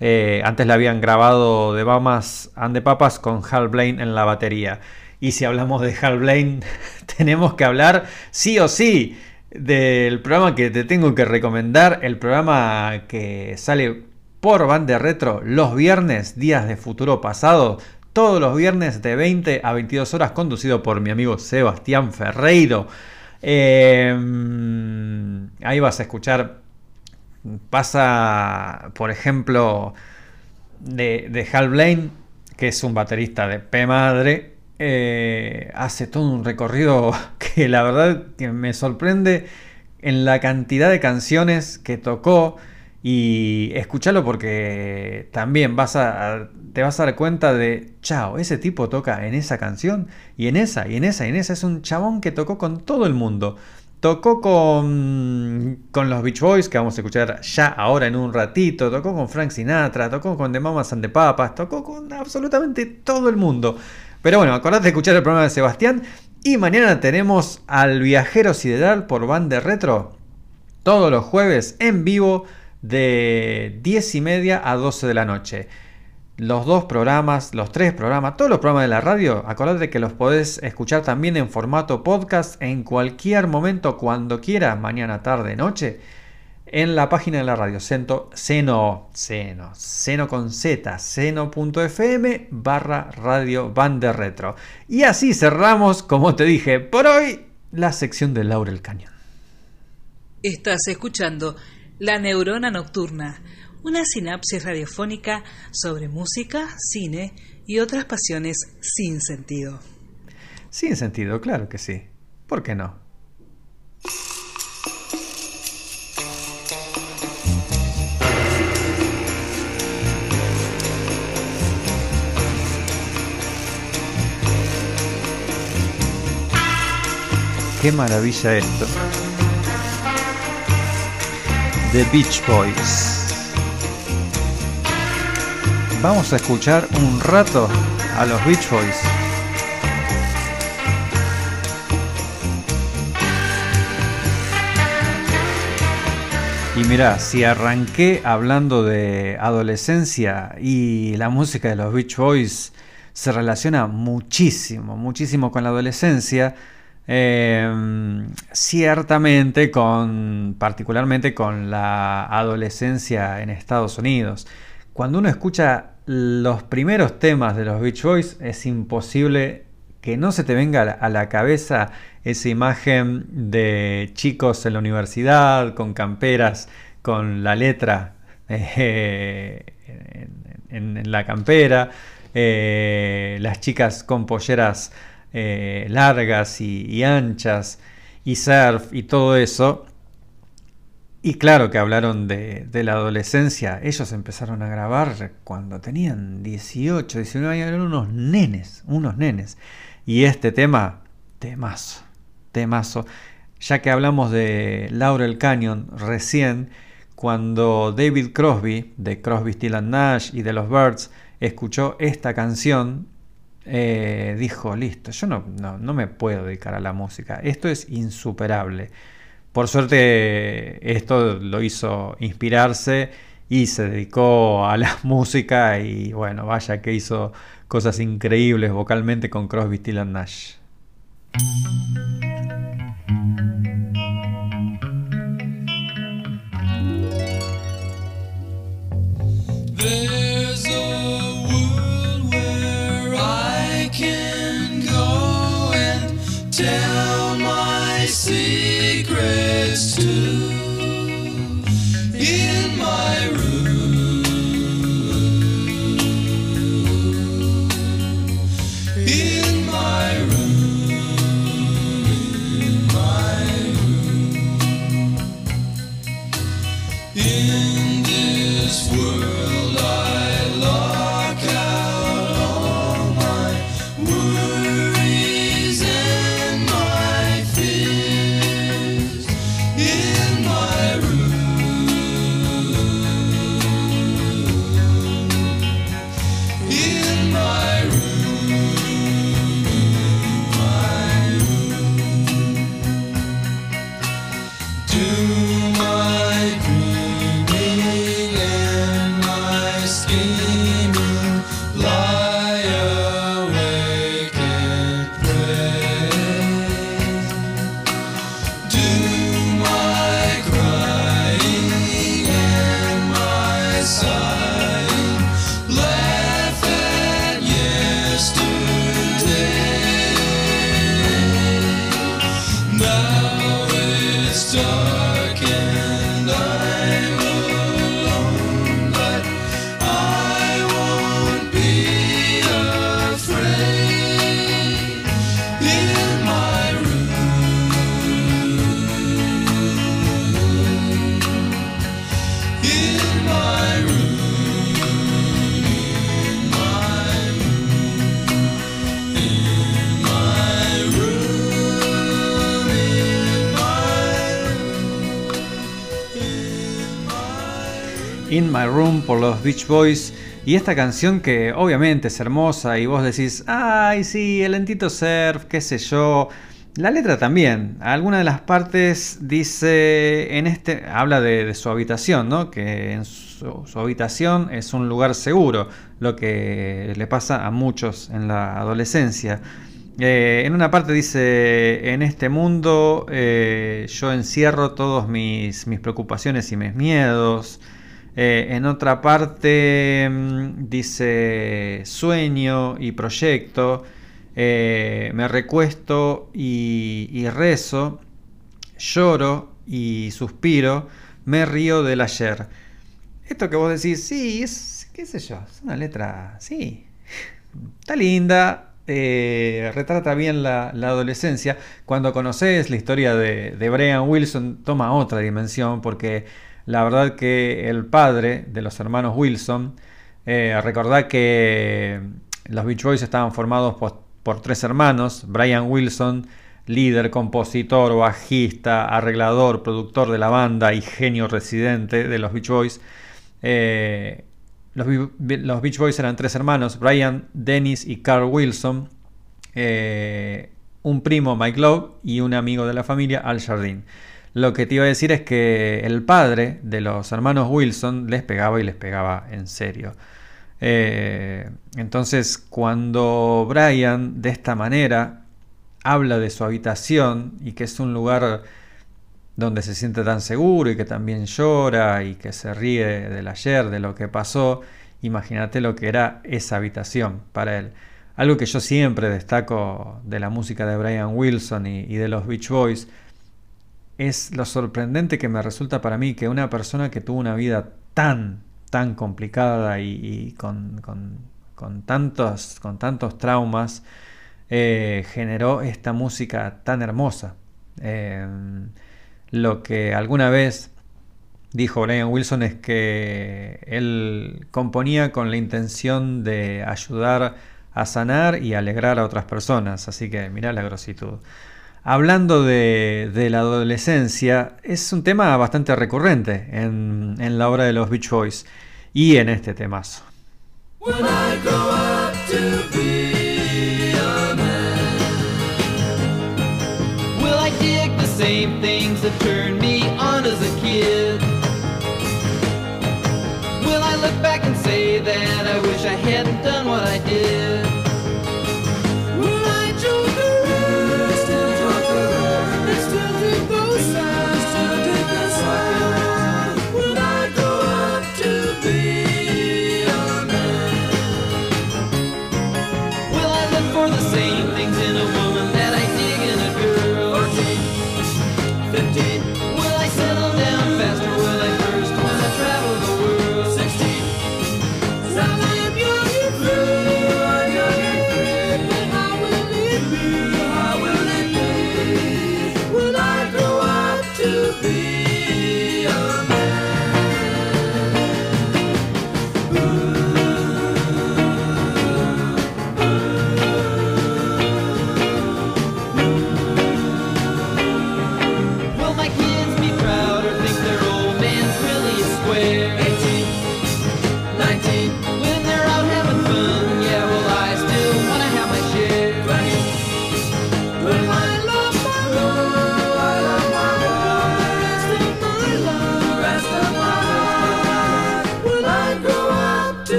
Eh, antes la habían grabado de Mamas and the Papas con Hal Blaine en la batería. Y si hablamos de Hal Blaine, tenemos que hablar sí o sí del programa que te tengo que recomendar. El programa que sale por Bande Retro los viernes, días de futuro pasado. Todos los viernes de 20 a 22 horas, conducido por mi amigo Sebastián Ferreiro. Eh, ahí vas a escuchar. Pasa, por ejemplo, de, de Hal Blaine, que es un baterista de P madre. eh, hace todo un recorrido que la verdad que me sorprende en la cantidad de canciones que tocó. Y escúchalo porque también vas a, te vas a dar cuenta de, chao, ese tipo toca en esa canción y en esa y en esa y en esa. Es un chabón que tocó con todo el mundo. Tocó con, con los Beach Boys, que vamos a escuchar ya ahora en un ratito. Tocó con Frank Sinatra, tocó con The Mamas and the Papas, tocó con absolutamente todo el mundo. Pero bueno, acordate de escuchar el programa de Sebastián. Y mañana tenemos al Viajero Sideral por Bande Retro. Todos los jueves en vivo de 10 y media a 12 de la noche. Los dos programas, los tres programas, todos los programas de la radio, acordate que los podés escuchar también en formato podcast en cualquier momento, cuando quieras, mañana, tarde, noche, en la página de la radio, cento, seno, seno, seno con z, seno.fm barra radio bande retro. Y así cerramos, como te dije, por hoy, la sección de Laurel Canyon. Estás escuchando La Neurona Nocturna, una sinapsis radiofónica sobre música, cine y otras pasiones sin sentido. Sin sentido, claro que sí. ¿Por qué no? Qué maravilla esto. The Beach Boys. Vamos a escuchar un rato a los Beach Boys. Y mira, si arranqué hablando de adolescencia y la música de los Beach Boys se relaciona muchísimo, muchísimo con la adolescencia, eh, ciertamente con, particularmente con la adolescencia en Estados Unidos. Cuando uno escucha los primeros temas de los Beach Boys, es imposible que no se te venga a la- cabeza esa imagen de chicos en la universidad con camperas, con la letra en la campera, eh, las chicas con polleras eh, largas y, anchas y surf y todo eso. Y claro que hablaron de, de la adolescencia. Ellos empezaron a grabar cuando tenían 18, 19 años. Eran unos nenes, unos nenes. Y este tema, temazo, temazo. Ya que hablamos de Laurel Canyon recién, cuando David Crosby, de Crosby, Still and Nash y de los Birds, escuchó esta canción, eh, dijo, listo, yo no, no, no me puedo dedicar a la música. Esto es insuperable. Por suerte esto lo hizo inspirarse y se dedicó a la música y bueno, vaya que hizo cosas increíbles vocalmente con Crosby, Still Nash. Tell my secrets to. In my room, Room por los Beach Boys. Y esta canción que obviamente es hermosa y vos decís, ay sí, el lentito surf, qué sé yo. La letra también. Alguna de las partes dice, en este, habla de, su habitación, ¿no? Que en su, su habitación es un lugar seguro, lo que le pasa a muchos en la adolescencia. Eh, en una parte dice, en este mundo eh, yo encierro todos mis, mis preocupaciones y mis miedos. Eh, en otra parte mm, dice, sueño y proyecto. Eh, me recuesto y, rezo. Lloro y suspiro. Me río del ayer. Esto que vos decís, sí, es, qué sé yo, es una letra, sí, está linda, eh, retrata bien la, la adolescencia. Cuando conoces la historia de, de Brian Wilson, toma otra dimensión, porque la verdad que el padre de los hermanos Wilson, eh, recordá que los Beach Boys estaban formados por, tres hermanos, Brian Wilson, líder, compositor, bajista, arreglador, productor de la banda y genio residente de los Beach Boys. Eh, los Beach Boys eran tres hermanos, Brian, Dennis y Carl Wilson, eh, un primo, Mike Love, y un amigo de la familia, Al Jardín. Lo que te iba a decir es que el padre de los hermanos Wilson les pegaba y les pegaba en serio. Eh, entonces, cuando Brian de esta manera habla de su habitación y que es un lugar donde se siente tan seguro y que también llora y que se ríe del ayer, de lo que pasó, imagínate lo que era esa habitación para él. Algo que yo siempre destaco de la música de Brian Wilson y, y de los Beach Boys es lo sorprendente que me resulta para mí que una persona que tuvo una vida tan, tan complicada y, con- con tantos, con tantos traumas, eh, generó esta música tan hermosa. Eh, lo que alguna vez dijo Brian Wilson es que él componía con la intención de ayudar a sanar y alegrar a otras personas. Así que mirá la grositud. Hablando de, de la adolescencia, es un tema bastante recurrente en, en la obra de los Beach Boys y en este temazo.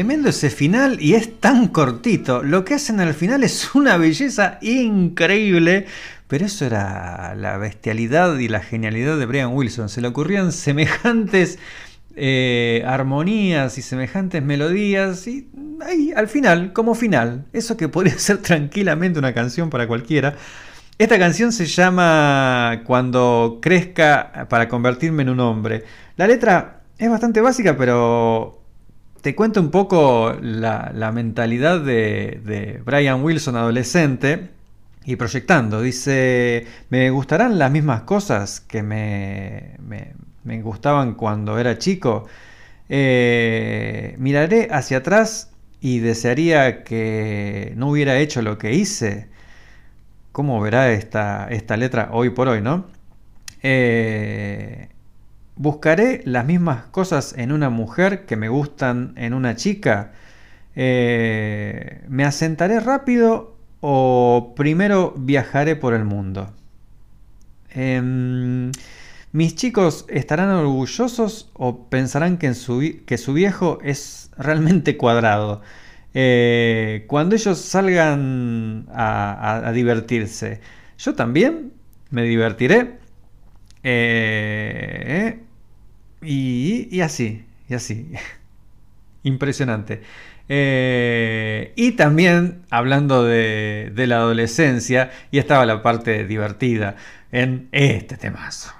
Tremendo ese final y es tan cortito. Lo que hacen al final es una belleza increíble. Pero eso era la bestialidad y la genialidad de Brian Wilson. Se le ocurrían semejantes eh, armonías y semejantes melodías. Y ahí, al final, como final, eso que podría ser tranquilamente una canción para cualquiera. Esta canción se llama Cuando crezca para convertirme en un hombre. La letra es bastante básica, pero te cuento un poco la, mentalidad de, Brian Wilson adolescente y proyectando. Dice, me gustarán las mismas cosas que me, me- me gustaban cuando era chico. Eh, miraré hacia atrás y desearía que no hubiera hecho lo que hice. ¿Cómo verá esta, esta letra hoy por hoy, no? Eh, buscaré las mismas cosas en una mujer que me gustan en una chica. Eh, ¿Me asentaré rápido o primero viajaré por el mundo? Em, ¿Mis chicos estarán orgullosos o pensarán que, su, viejo es realmente cuadrado? Eh, cuando ellos salgan a divertirse, ¿yo también me divertiré? Eh, y, y así, y así. Impresionante. Eh, y también hablando de, de la adolescencia, y estaba la parte divertida en este temazo.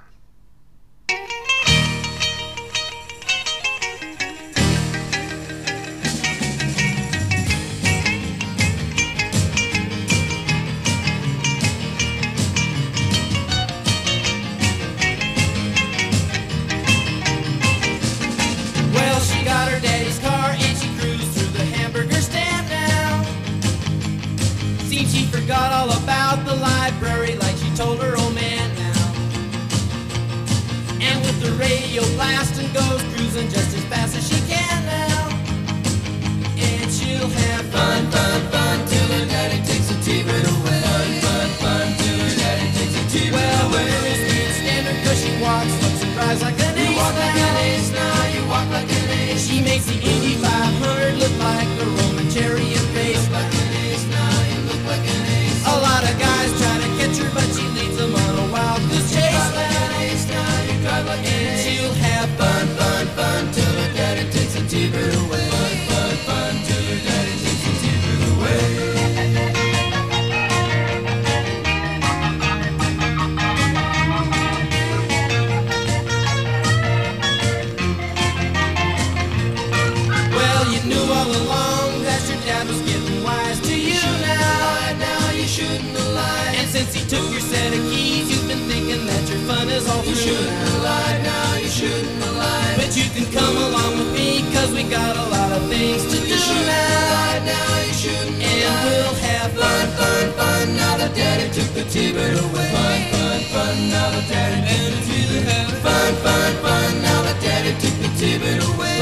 T-bird away. Fun, fun, fun. Now that daddy took the T-bird. Fun, fun, fun. Now that daddy took the T-bird away.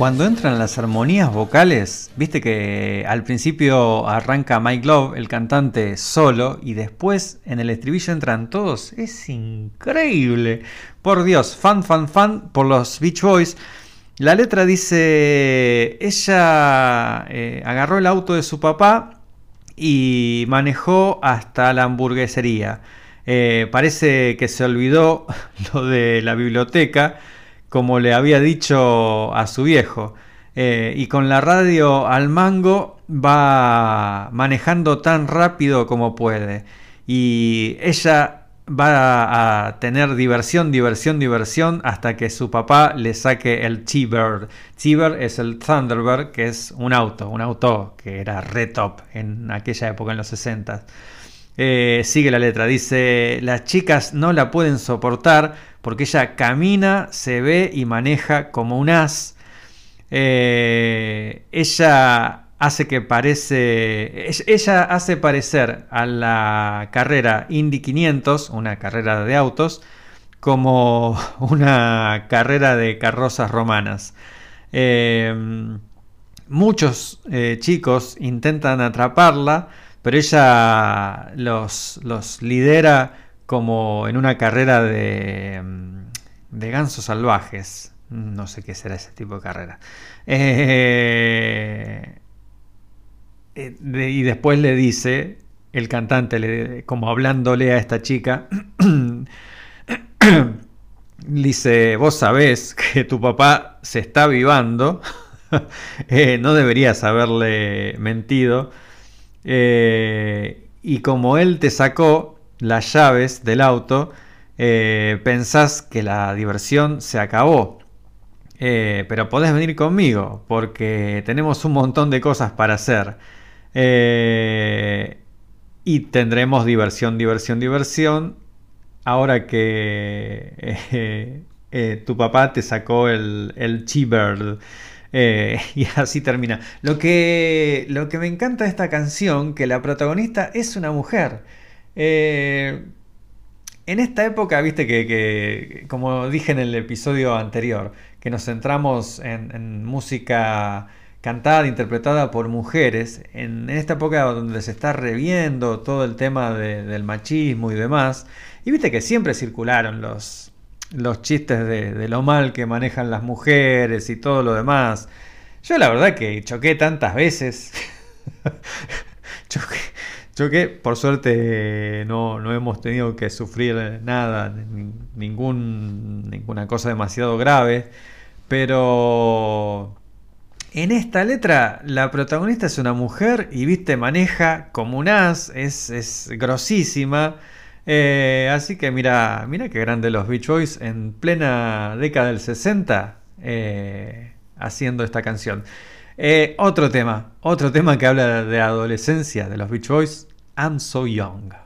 Cuando entran las armonías vocales, viste que al principio arranca Mike Love, el cantante, solo, y después en el estribillo entran todos. Es increíble. Por Dios, fan, fan, fan por los Beach Boys. La letra dice, ella eh, agarró el auto de su papá y manejó hasta la hamburguesería. Eh, parece que se olvidó lo de la biblioteca, como le había dicho a su viejo. Eh, y con la radio al mango va manejando tan rápido como puede. Y ella va a tener diversión, diversión, diversión hasta que su papá le saque el T-Bird. T-Bird es el Thunderbird, que es un auto, un auto que era re top en aquella época, en los 60. Eh, sigue la letra, dice, las chicas no la pueden soportar porque ella camina, se ve y maneja como un as. Eh, ella hace que parece, ella hace parecer a la carrera Indy 500, una carrera de autos, como una carrera de carrozas romanas. Eh, muchos eh, chicos intentan atraparla, pero ella los lidera como en una carrera de, mm, de gansos salvajes. No sé qué será ese tipo de carrera. Eh, eh, y después le dice el cantante, como hablándole a esta chica, dice, vos sabés que tu papá se está avivando, Eh, no deberías haberle mentido, y como él te sacó las llaves del auto, eh, pensás que la diversión se acabó. Eh, pero podés venir conmigo porque tenemos un montón de cosas para hacer. Eh, y tendremos diversión, diversión, diversión. Ahora que tu papá te sacó el, el y así termina. Lo que, lo que me encanta de esta canción, que la protagonista es una mujer. Eh, en esta época, viste que, como dije en el episodio anterior, que nos centramos en, música cantada, interpretada por mujeres, en, esta época donde se está reviendo todo el tema de- del machismo y demás, y viste que siempre circularon los, los chistes de, de lo mal que manejan las mujeres y todo lo demás. Yo la verdad que choqué tantas veces. choqué, choqué, por suerte no, no hemos tenido que sufrir nada, ni- ningún, ninguna cosa demasiado grave. Pero en esta letra la protagonista es una mujer y viste, maneja como un as, es, es grosísima. Eh, así que mira, mira qué grande los Beach Boys en plena década del 60 eh, haciendo esta canción. Eh, otro tema, otro tema que habla de adolescencia de los Beach Boys, I'm So Young.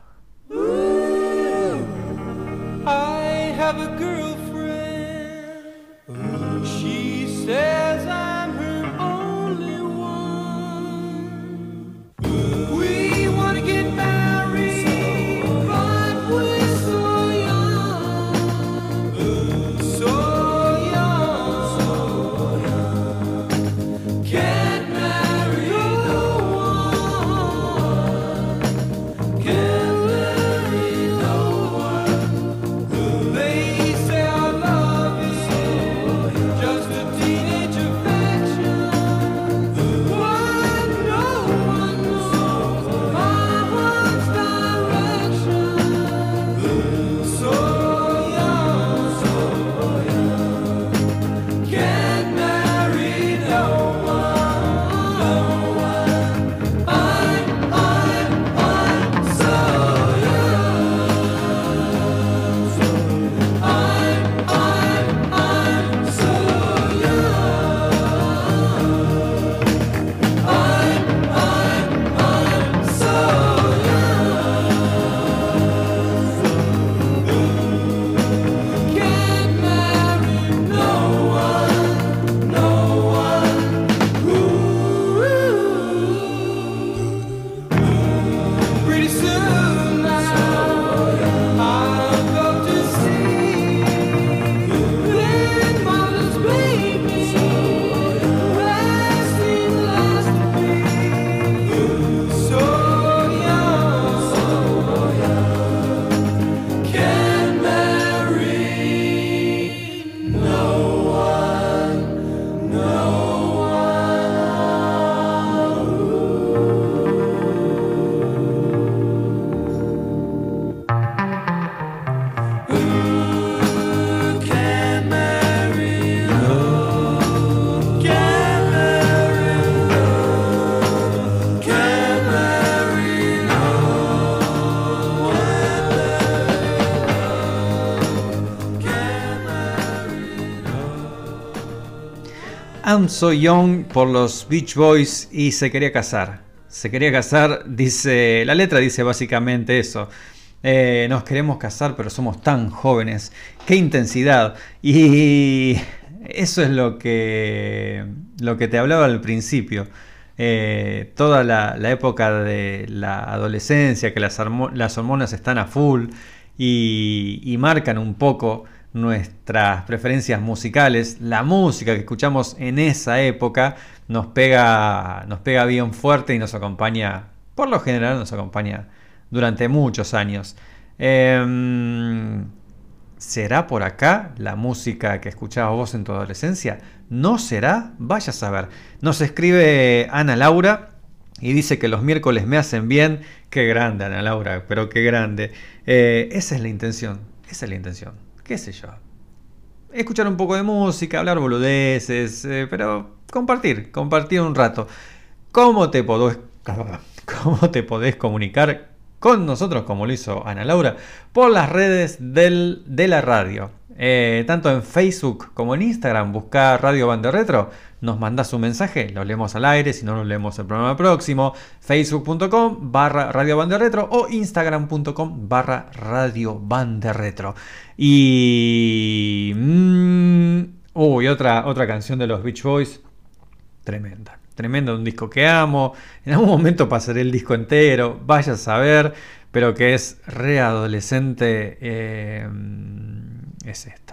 I'm So Young por los Beach Boys y se quería casar. Se quería casar, dice, la letra dice básicamente eso. Eh, nos queremos casar pero somos tan jóvenes. Qué intensidad. Y eso es lo que, lo que te hablaba al principio. Eh, toda la, época de la adolescencia, que las, hormo- las hormonas están a full y marcan un poco nuestras preferencias musicales. La música que escuchamos en esa época nos pega, nos pega bien fuerte y nos acompaña, por lo general nos acompaña durante muchos años. Em, ¿Será por acá la música que escuchabas vos en tu adolescencia? ¿No será? Vaya a saber. Nos escribe Ana Laura Y dice que los miércoles me hacen bien. Qué grande, Ana Laura, pero qué grande. Eh, esa es la intención. Esa es la intención. ¿Qué sé yo? Escuchar un poco de música, hablar boludeces, eh, pero compartir, compartir un rato. ¿Cómo te podés, cómo te podés comunicar con nosotros como lo hizo Ana Laura? Por las redes del, de la radio. Eh, tanto en Facebook como en Instagram, busca Radio Bande Retro, nos mandás un mensaje, lo leemos al aire, si no lo leemos el programa próximo, facebook.com barra Radio Bande Retro o instagram.com barra Radio Bande Retro. Y... mm, uy, otra, otra canción de los Beach Boys, tremenda. Tremendo, un disco que amo. En algún momento pasaré el disco entero, vaya a saber, pero que es readolescente. eh, es esta.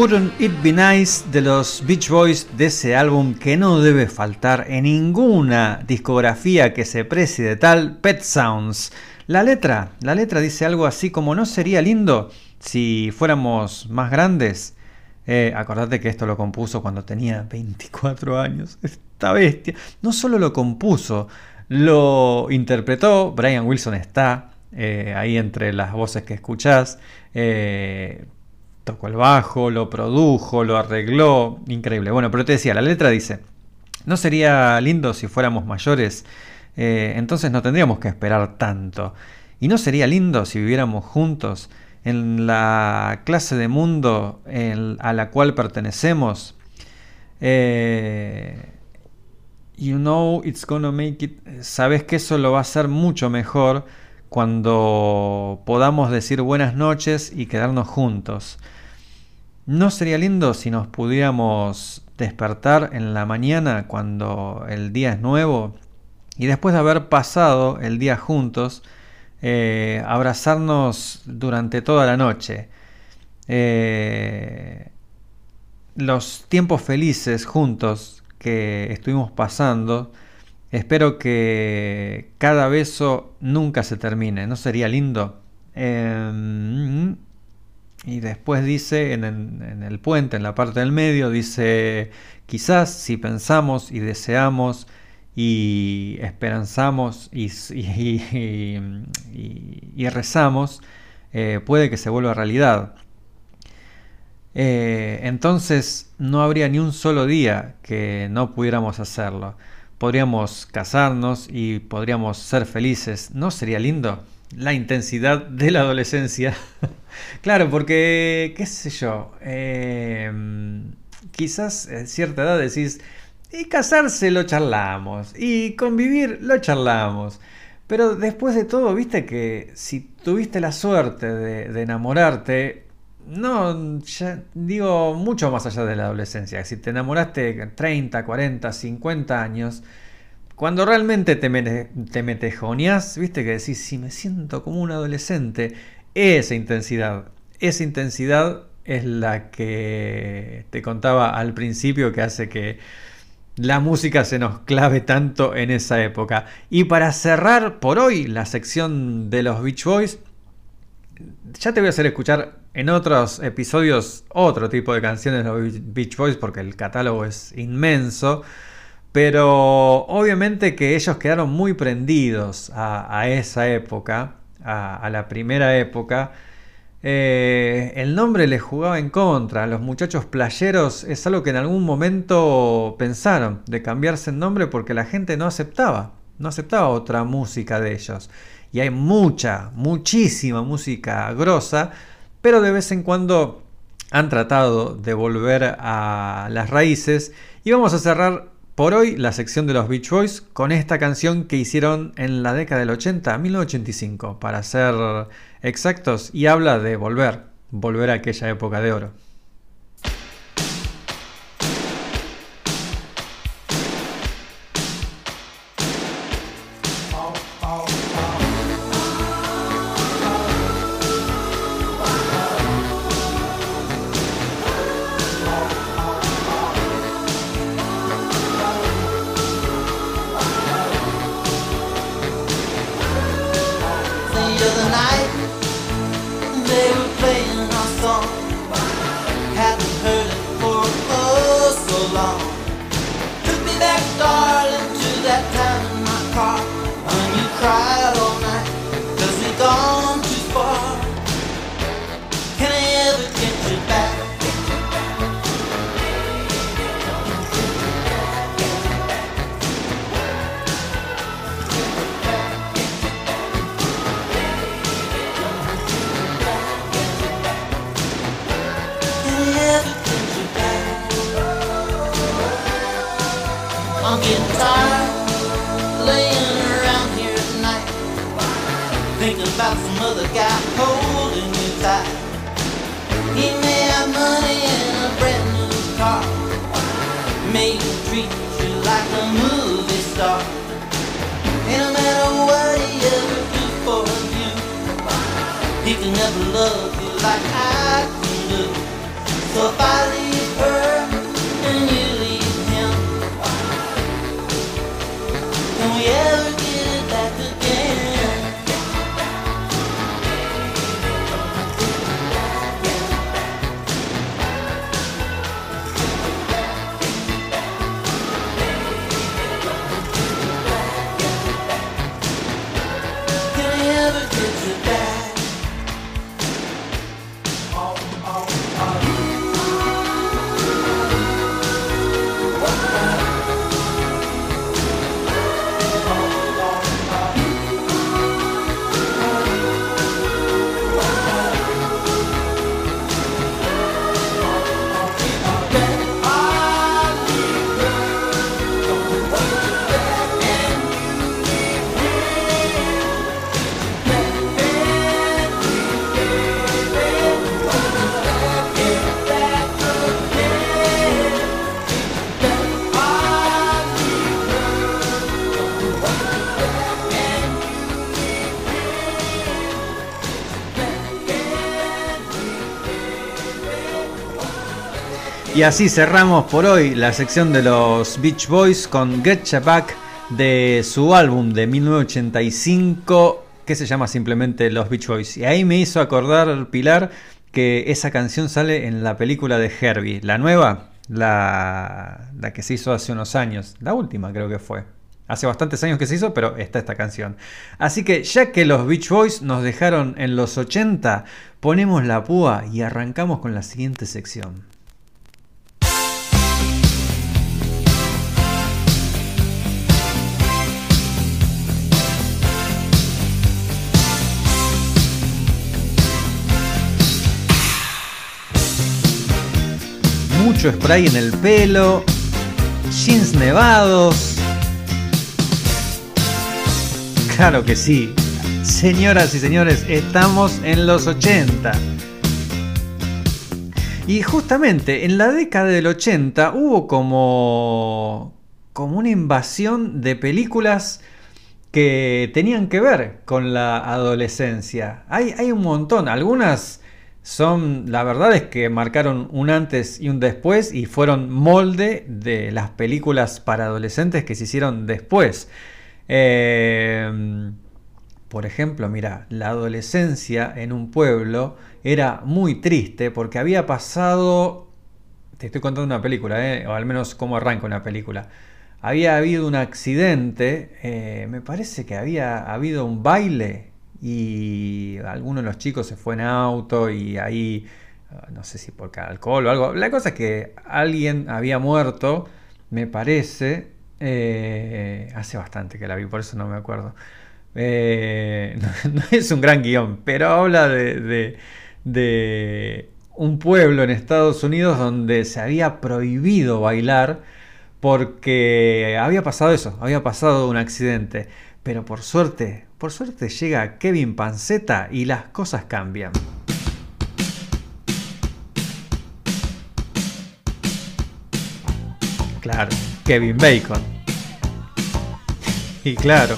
Wouldn't It Be Nice de los Beach Boys de ese álbum que no debe faltar en ninguna discografía que se precie de tal Pet Sounds. La letra, la letra dice algo así como no sería lindo si fuéramos más grandes. Eh, acordate que esto lo compuso cuando tenía 24 años. Esta bestia. No solo lo compuso, lo interpretó. Brian Wilson está eh, ahí entre las voces que escuchás. Eh, tocó el bajo, lo produjo, lo arregló, increíble. Bueno, pero te decía, la letra dice, ¿no sería lindo si fuéramos mayores? Eh, entonces no tendríamos que esperar tanto. ¿Y no sería lindo si viviéramos juntos en la clase de mundo a la cual pertenecemos? Eh, you know it's gonna make it. Sabes que eso lo va a hacer mucho mejor cuando podamos decir buenas noches y quedarnos juntos. ¿No sería lindo si nos pudiéramos despertar en la mañana cuando el día es nuevo y después de haber pasado el día juntos, eh, abrazarnos durante toda la noche? Eh, los tiempos felices juntos que estuvimos pasando, espero que cada beso nunca se termine. ¿No sería lindo? Em, y después dice en el, en el puente, en la parte del medio, dice, quizás si pensamos y deseamos y esperanzamos y rezamos, eh, puede que se vuelva realidad. Eh, entonces no habría ni un solo día que no pudiéramos hacerlo. Podríamos casarnos y podríamos ser felices. ¿No sería lindo? La intensidad de la adolescencia. claro, porque, qué sé yo, eh, quizás a cierta edad decís, y casarse lo charlamos, y convivir lo charlamos. Pero después de todo, viste que si tuviste la suerte de enamorarte, no, ya digo mucho más allá de la adolescencia. Si te enamoraste 30, 40, 50 años, cuando realmente te, mete- te metejoneás, viste que decís, si me siento como un adolescente, esa intensidad, esa intensidad es la que te contaba al principio que hace que la música se nos clave tanto en esa época. Y para cerrar por hoy la sección de los Beach Boys, ya te voy a hacer escuchar en otros episodios otro tipo de canciones de los Beach Boys porque el catálogo es inmenso. Pero obviamente que ellos quedaron muy prendidos a, esa época, a, a la primera época. Eh, el nombre les jugaba en contra. Los muchachos playeros es algo que en algún momento pensaron de cambiarse el nombre porque la gente no aceptaba, no aceptaba otra música de ellos. Y hay mucha, muchísima música grosa, pero de vez en cuando han tratado de volver a las raíces. Y vamos a cerrar por hoy la sección de los Beach Boys con esta canción que hicieron en la década del 80, 1985, para ser exactos, y habla de volver, volver a aquella época de oro. Love you like I do. So if I Y así cerramos por hoy la sección de los Beach Boys con Get Ya Back de su álbum de 1985 que se llama simplemente Los Beach Boys. Y ahí me hizo acordar Pilar que esa canción sale en la película de Herbie, la nueva, la, la que se hizo hace unos años, la última creo que fue. Hace bastantes años que se hizo, pero está esta canción. Así que ya que los Beach Boys nos dejaron en los 80, ponemos la púa y arrancamos con la siguiente sección. Mucho spray en el pelo, jeans nevados. Claro que sí. Señoras y señores, estamos en los 80. Y justamente en la década del 80 hubo como como una invasión de películas que tenían que ver con la adolescencia. Hay, hay un montón, algunas son, la verdad es que marcaron un antes y un después y fueron molde de las películas para adolescentes que se hicieron después. Eh, por ejemplo, mira, la adolescencia en un pueblo era muy triste porque había pasado, te estoy contando una película, eh, o al menos cómo arranca una película. Había habido un accidente, eh, me parece que había habido un baile y alguno de los chicos se fue en auto y ahí, ah, no sé si por alcohol o algo. La cosa es que alguien había muerto, me parece, eh, hace bastante que la vi, por eso no me acuerdo. Eh, no, es un gran guion, pero habla de- de un pueblo en Estados Unidos donde se había prohibido bailar porque había pasado eso, había pasado un accidente. Pero por suerte, por suerte llega Kevin Panceta y las cosas cambian. Claro, Kevin Bacon. Y claro,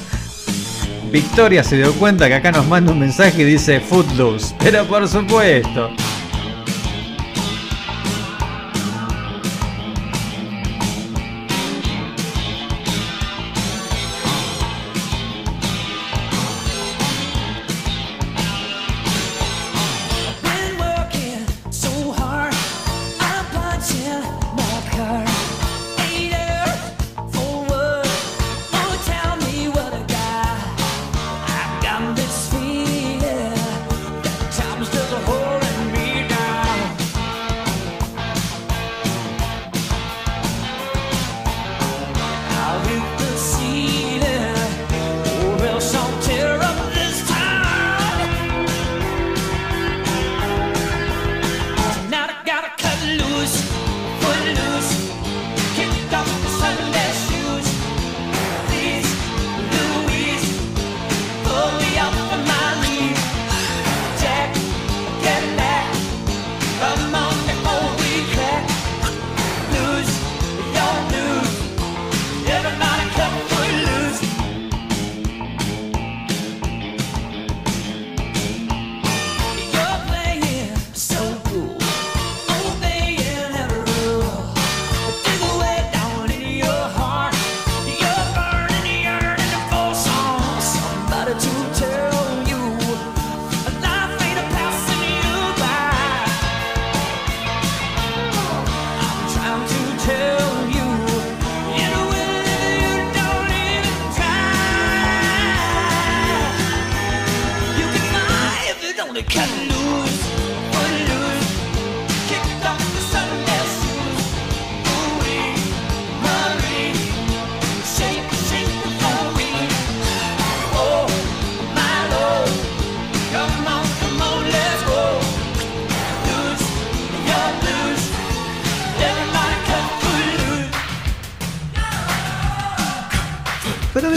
Victoria se dio cuenta que acá nos manda un mensaje y dice Footloose. Pero por supuesto.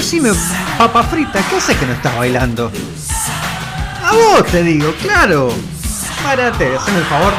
Decime, papa frita, ¿qué haces que no estás bailando? A vos te digo, claro. Párate, haceme el favor.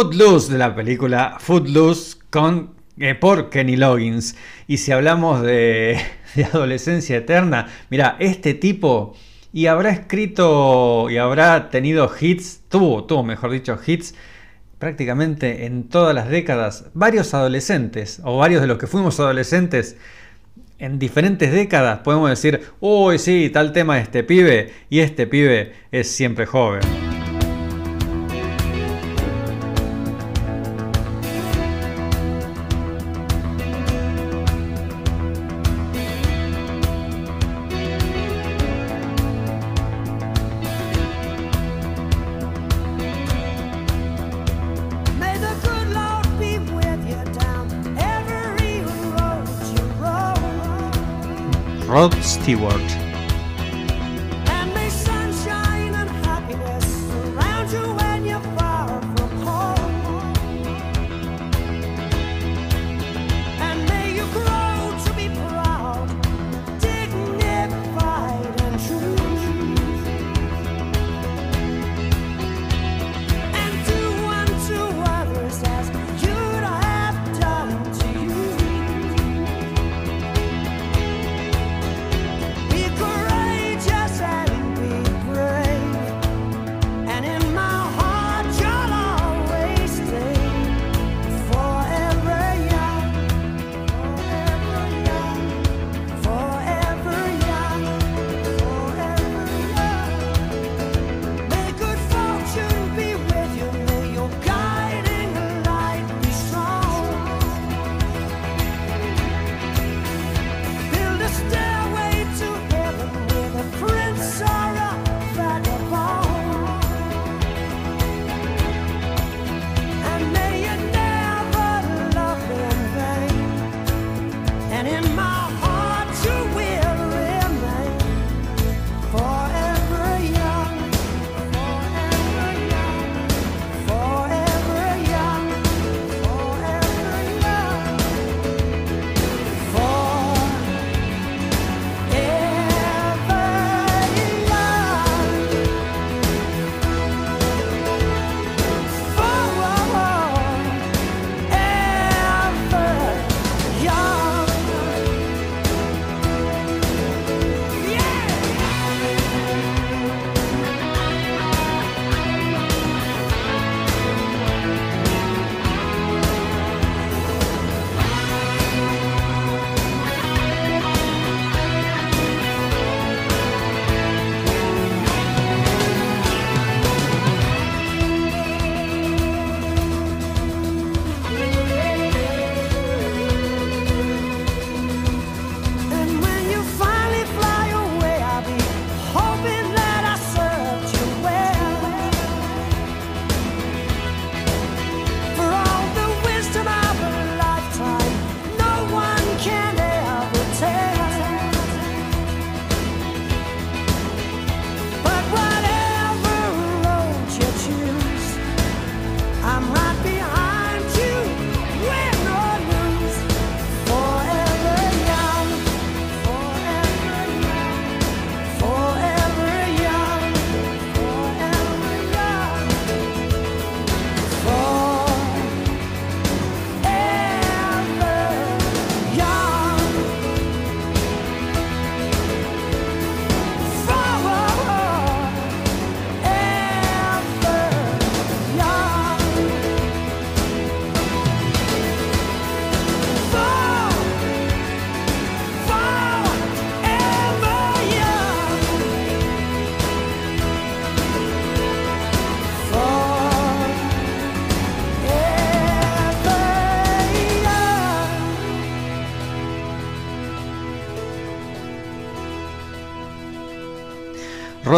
Footloose de la película Footloose con, eh, por Kenny Loggins. Y si hablamos de, adolescencia eterna, mira, este tipo y habrá escrito y habrá tenido hits, tuvo, tuvo mejor dicho hits prácticamente en todas las décadas, varios adolescentes o varios de los que fuimos adolescentes en diferentes décadas podemos decir, uy, sí, tal tema este pibe y este pibe es siempre joven. Rod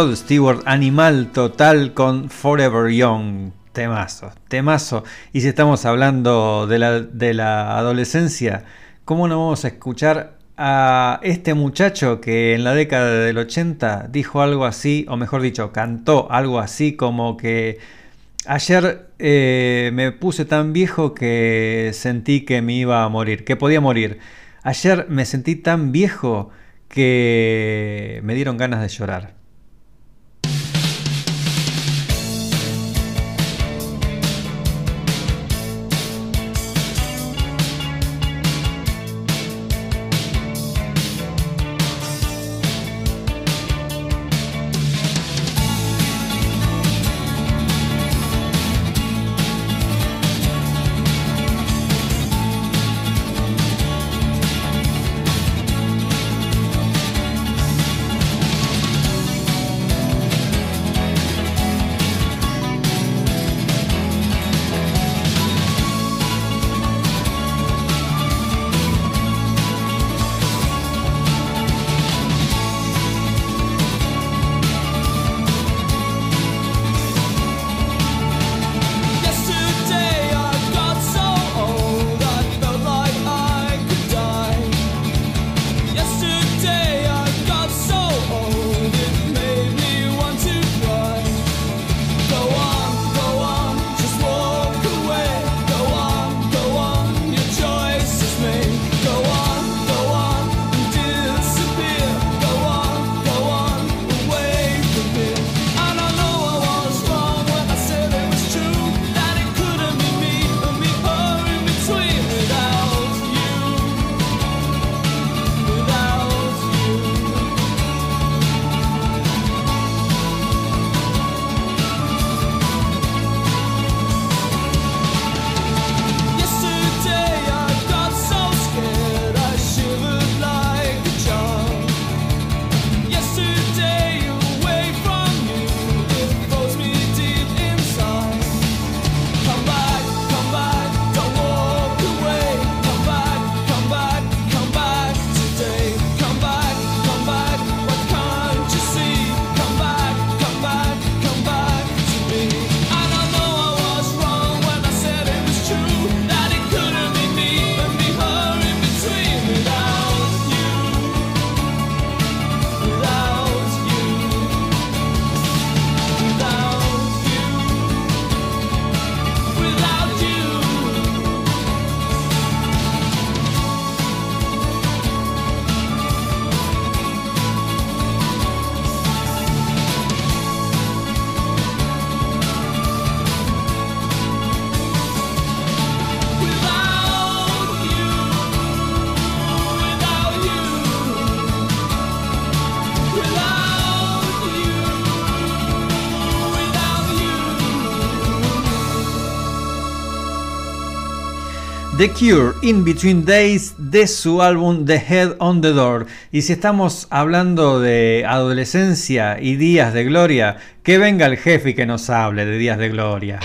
Rod Stewart, Animal Total con Forever Young. Temazo, temazo. Y si estamos hablando de la, de la adolescencia, ¿cómo no vamos a escuchar a este muchacho que en la década del 80 dijo algo así, o mejor dicho, cantó algo así como que ayer eh, me puse tan viejo que sentí que me iba a morir, que podía morir. Ayer me sentí tan viejo que me dieron ganas de llorar. The Cure, In Between Days, de su álbum The Head on the Door. Y si estamos hablando de adolescencia y días de gloria, que venga el jefe y que nos hable de días de gloria.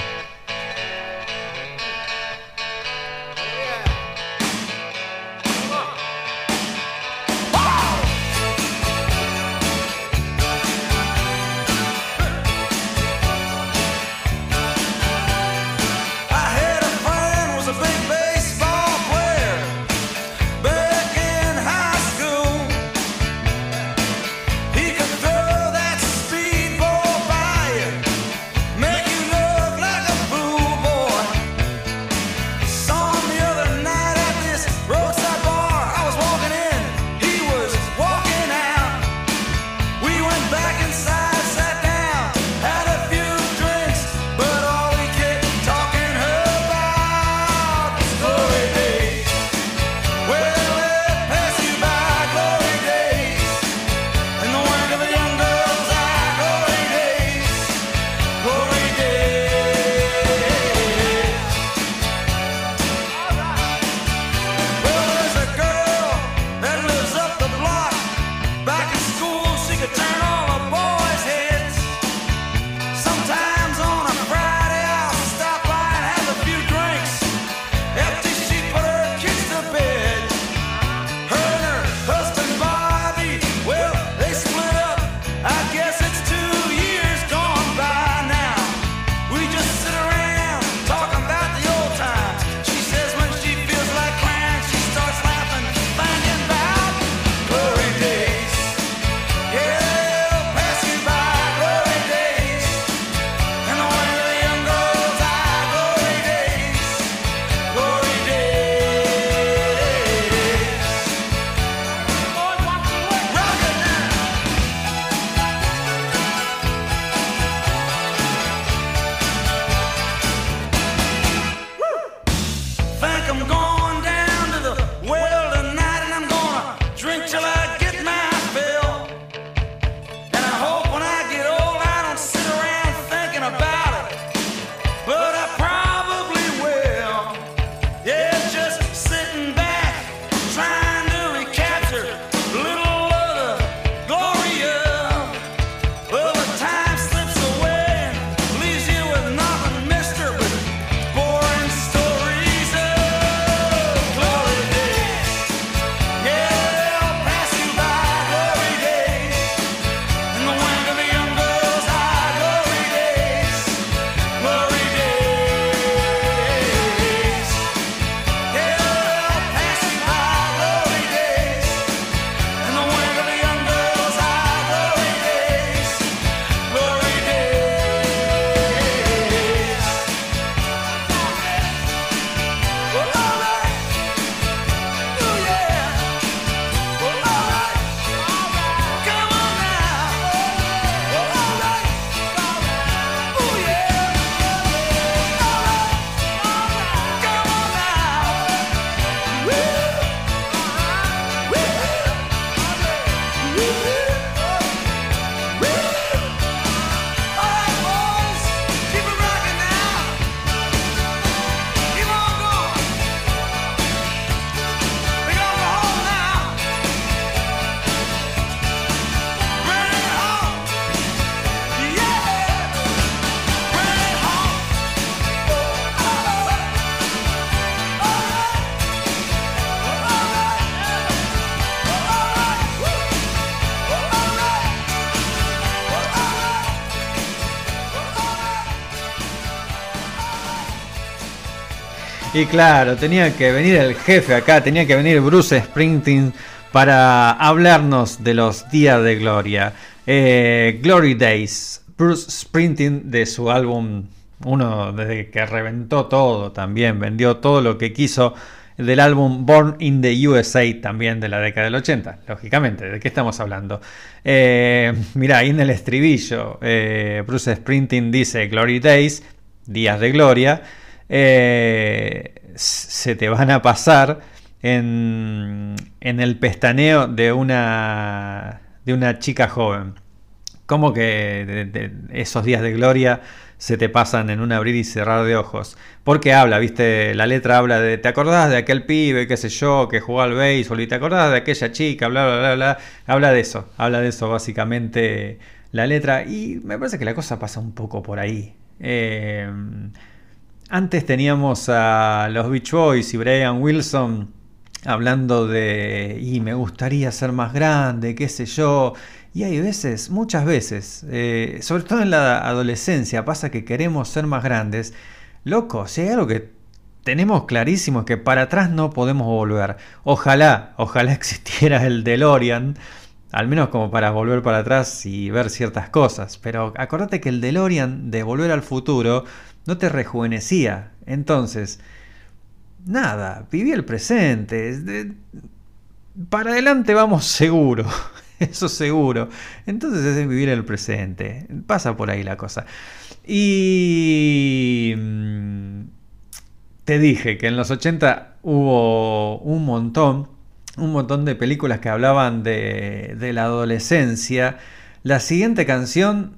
Y claro, tenía que venir el jefe acá, tenía que venir Bruce Springsteen para hablarnos de los días de gloria. Eh, Glory Days, Bruce Springsteen de su álbum, uno desde que reventó todo también, vendió todo lo que quiso del álbum Born in the USA también de la década del 80, lógicamente, ¿de qué estamos hablando? Eh, mira, ahí en el estribillo, eh, Bruce Springsteen dice Glory Days, días de gloria. Eh, se te van a pasar en, en el pestaneo de una, de una chica joven. ¿Cómo que esos días de gloria se te pasan en un abrir y cerrar de ojos? Porque habla, viste, la letra habla de, ¿te acordás de aquel pibe, qué sé yo, que jugó al béisbol? ¿Y te acordás de aquella chica? Bla, bla, bla, bla. Habla de eso, habla de eso básicamente la letra. Y me parece que la cosa pasa un poco por ahí. Eh, antes teníamos a los Beach Boys y Brian Wilson hablando de, y me gustaría ser más grande, qué sé yo. Y hay veces, muchas veces, eh, sobre todo en la adolescencia, pasa que queremos ser más grandes. Loco, si hay algo que tenemos clarísimo es que para atrás no podemos volver. Ojalá, ojalá existiera el DeLorean, al menos como para volver para atrás y ver ciertas cosas. Pero acordate que el DeLorean de Volver al Futuro no te rejuvenecía. Entonces, nada, viví el presente. para adelante vamos seguro. Eso seguro. Entonces es vivir el presente. Pasa por ahí la cosa. Y mm, te dije que en los 80 hubo un montón, un montón de películas que hablaban de, de la adolescencia. La siguiente canción,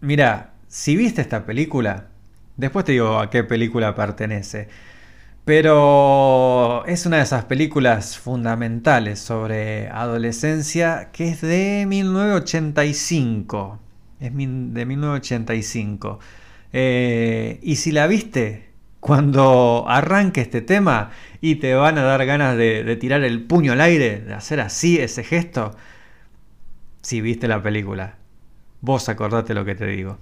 mira, si viste esta película, después te digo a qué película pertenece. Pero es una de esas películas fundamentales sobre adolescencia que es de 1985. Es de 1985. Eh, y si la viste, cuando arranque este tema y te van a dar ganas de, de tirar el puño al aire, de hacer así ese gesto, si viste la película, vos acordate lo que te digo.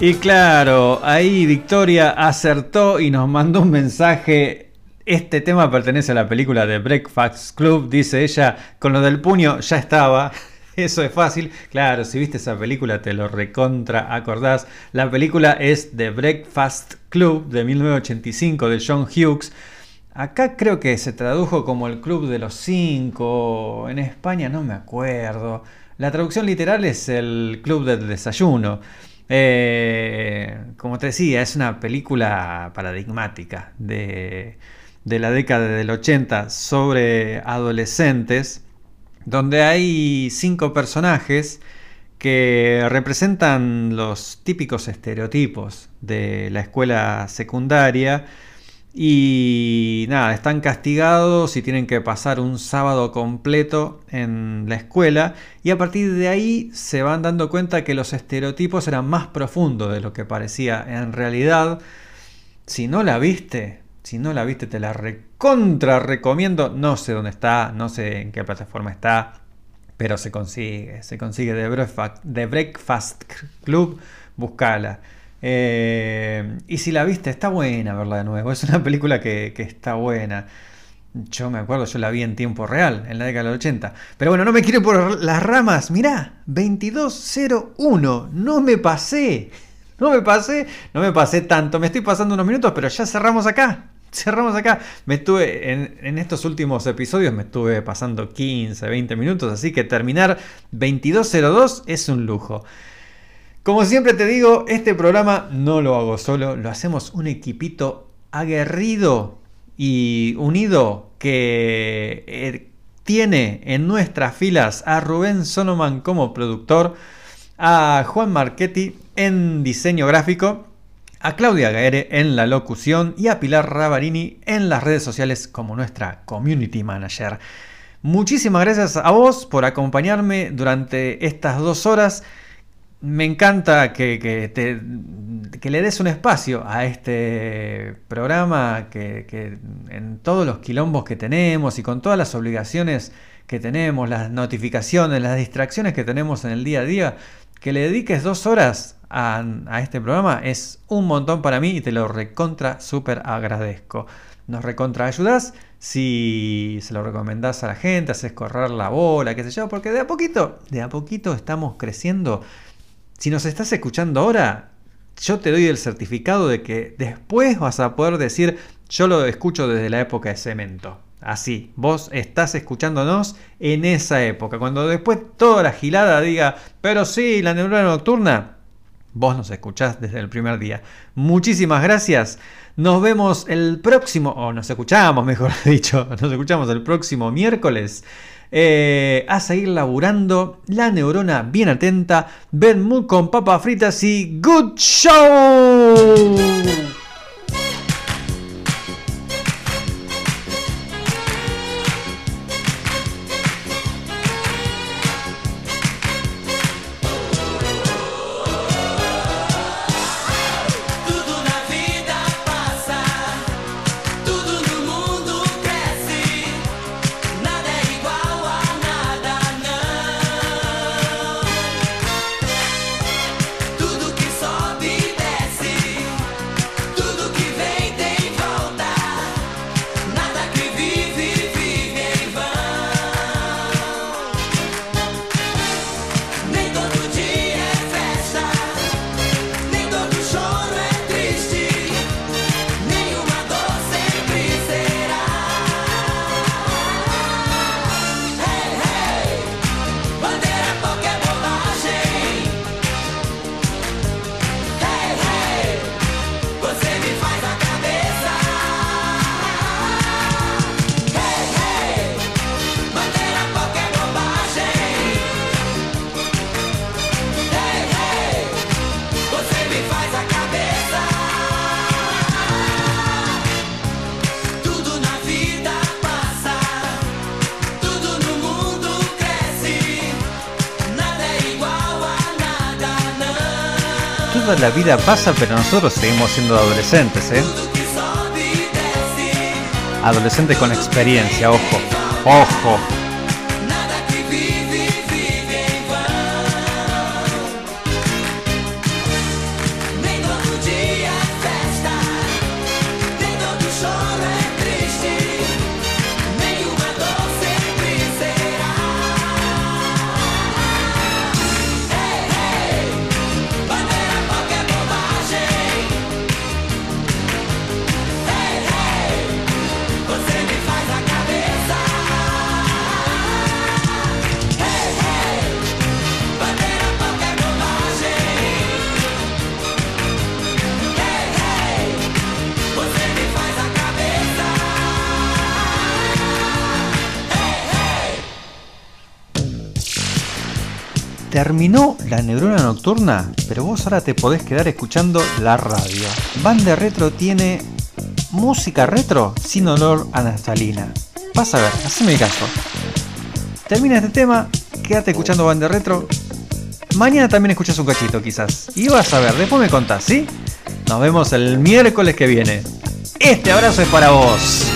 Y claro, ahí Victoria acertó y nos mandó un mensaje. Este tema pertenece a la película de Breakfast Club, dice ella. Con lo del puño ya estaba. Eso es fácil. Claro, si viste esa película te lo recontra acordás. La película es The Breakfast Club de 1985 de John Hughes. Acá creo que se tradujo como el Club de los Cinco. En España no me acuerdo. La traducción literal es el Club del Desayuno. Eh, como te decía, es una película paradigmática de, de la década del 80 sobre adolescentes, donde hay cinco personajes que representan los típicos estereotipos de la escuela secundaria y nada, están castigados y tienen que pasar un sábado completo en la escuela y a partir de ahí se van dando cuenta que los estereotipos eran más profundos de lo que parecía en realidad. Si no la viste, si no la viste te la recontra recomiendo, no sé dónde está, no sé en qué plataforma está, pero se consigue, se consigue de Breakfast, Club, buscala. Eh, y si la viste, está buena verla de nuevo. Es una película que, que está buena. Yo me acuerdo, yo la vi en tiempo real, en la década del 80. Pero bueno, no me quiero por las ramas. Mirá, 2201. No me pasé. No me pasé, no me pasé tanto. Me estoy pasando unos minutos, pero ya cerramos acá. Cerramos acá. Me estuve, en, en estos últimos episodios me estuve pasando 15, 20 minutos. Así que terminar 2202 es un lujo. Como siempre te digo, este programa no lo hago solo, lo hacemos un equipito aguerrido y unido que eh, tiene en nuestras filas a Rubén Sonoman como productor, a Juan Marchetti en diseño gráfico, a Claudia Gaere en la locución y a Pilar Ravarini en las redes sociales como nuestra community manager. Muchísimas gracias a vos por acompañarme durante estas dos horas me encanta que, que, te, que, le des un espacio a este programa, que, que, en todos los quilombos que tenemos y con todas las obligaciones que tenemos, las notificaciones, las distracciones que tenemos en el día a día, que le dediques dos horas a, a este programa es un montón para mí y te lo recontra súper agradezco. Nos recontra ayudas si se lo recomendás a la gente, haces correr la bola, qué sé yo, porque de a poquito, de a poquito estamos creciendo si nos estás escuchando ahora, yo te doy el certificado de que después vas a poder decir, yo lo escucho desde la época de cemento. Así, vos estás escuchándonos en esa época. Cuando después toda la gilada diga, pero sí, la neurona nocturna, vos nos escuchás desde el primer día. Muchísimas gracias. Nos vemos el próximo, o nos escuchamos, mejor dicho, nos escuchamos el próximo miércoles. Eh, a seguir laburando. La neurona bien atenta. Ben Mood con papas fritas y Good Show. La vida pasa, pero nosotros seguimos siendo adolescentes, ¿eh? Adolescentes con experiencia, ojo, ojo. Terminó la neurona nocturna, pero vos ahora te podés quedar escuchando la radio. Banda Retro tiene música retro sin olor a. Vas a ver, haceme caso. Termina este tema, quédate escuchando Banda Retro. Mañana también escuchas un cachito quizás. Y vas a ver, después me contás, ¿sí? Nos vemos el miércoles que viene. Este abrazo es para vos.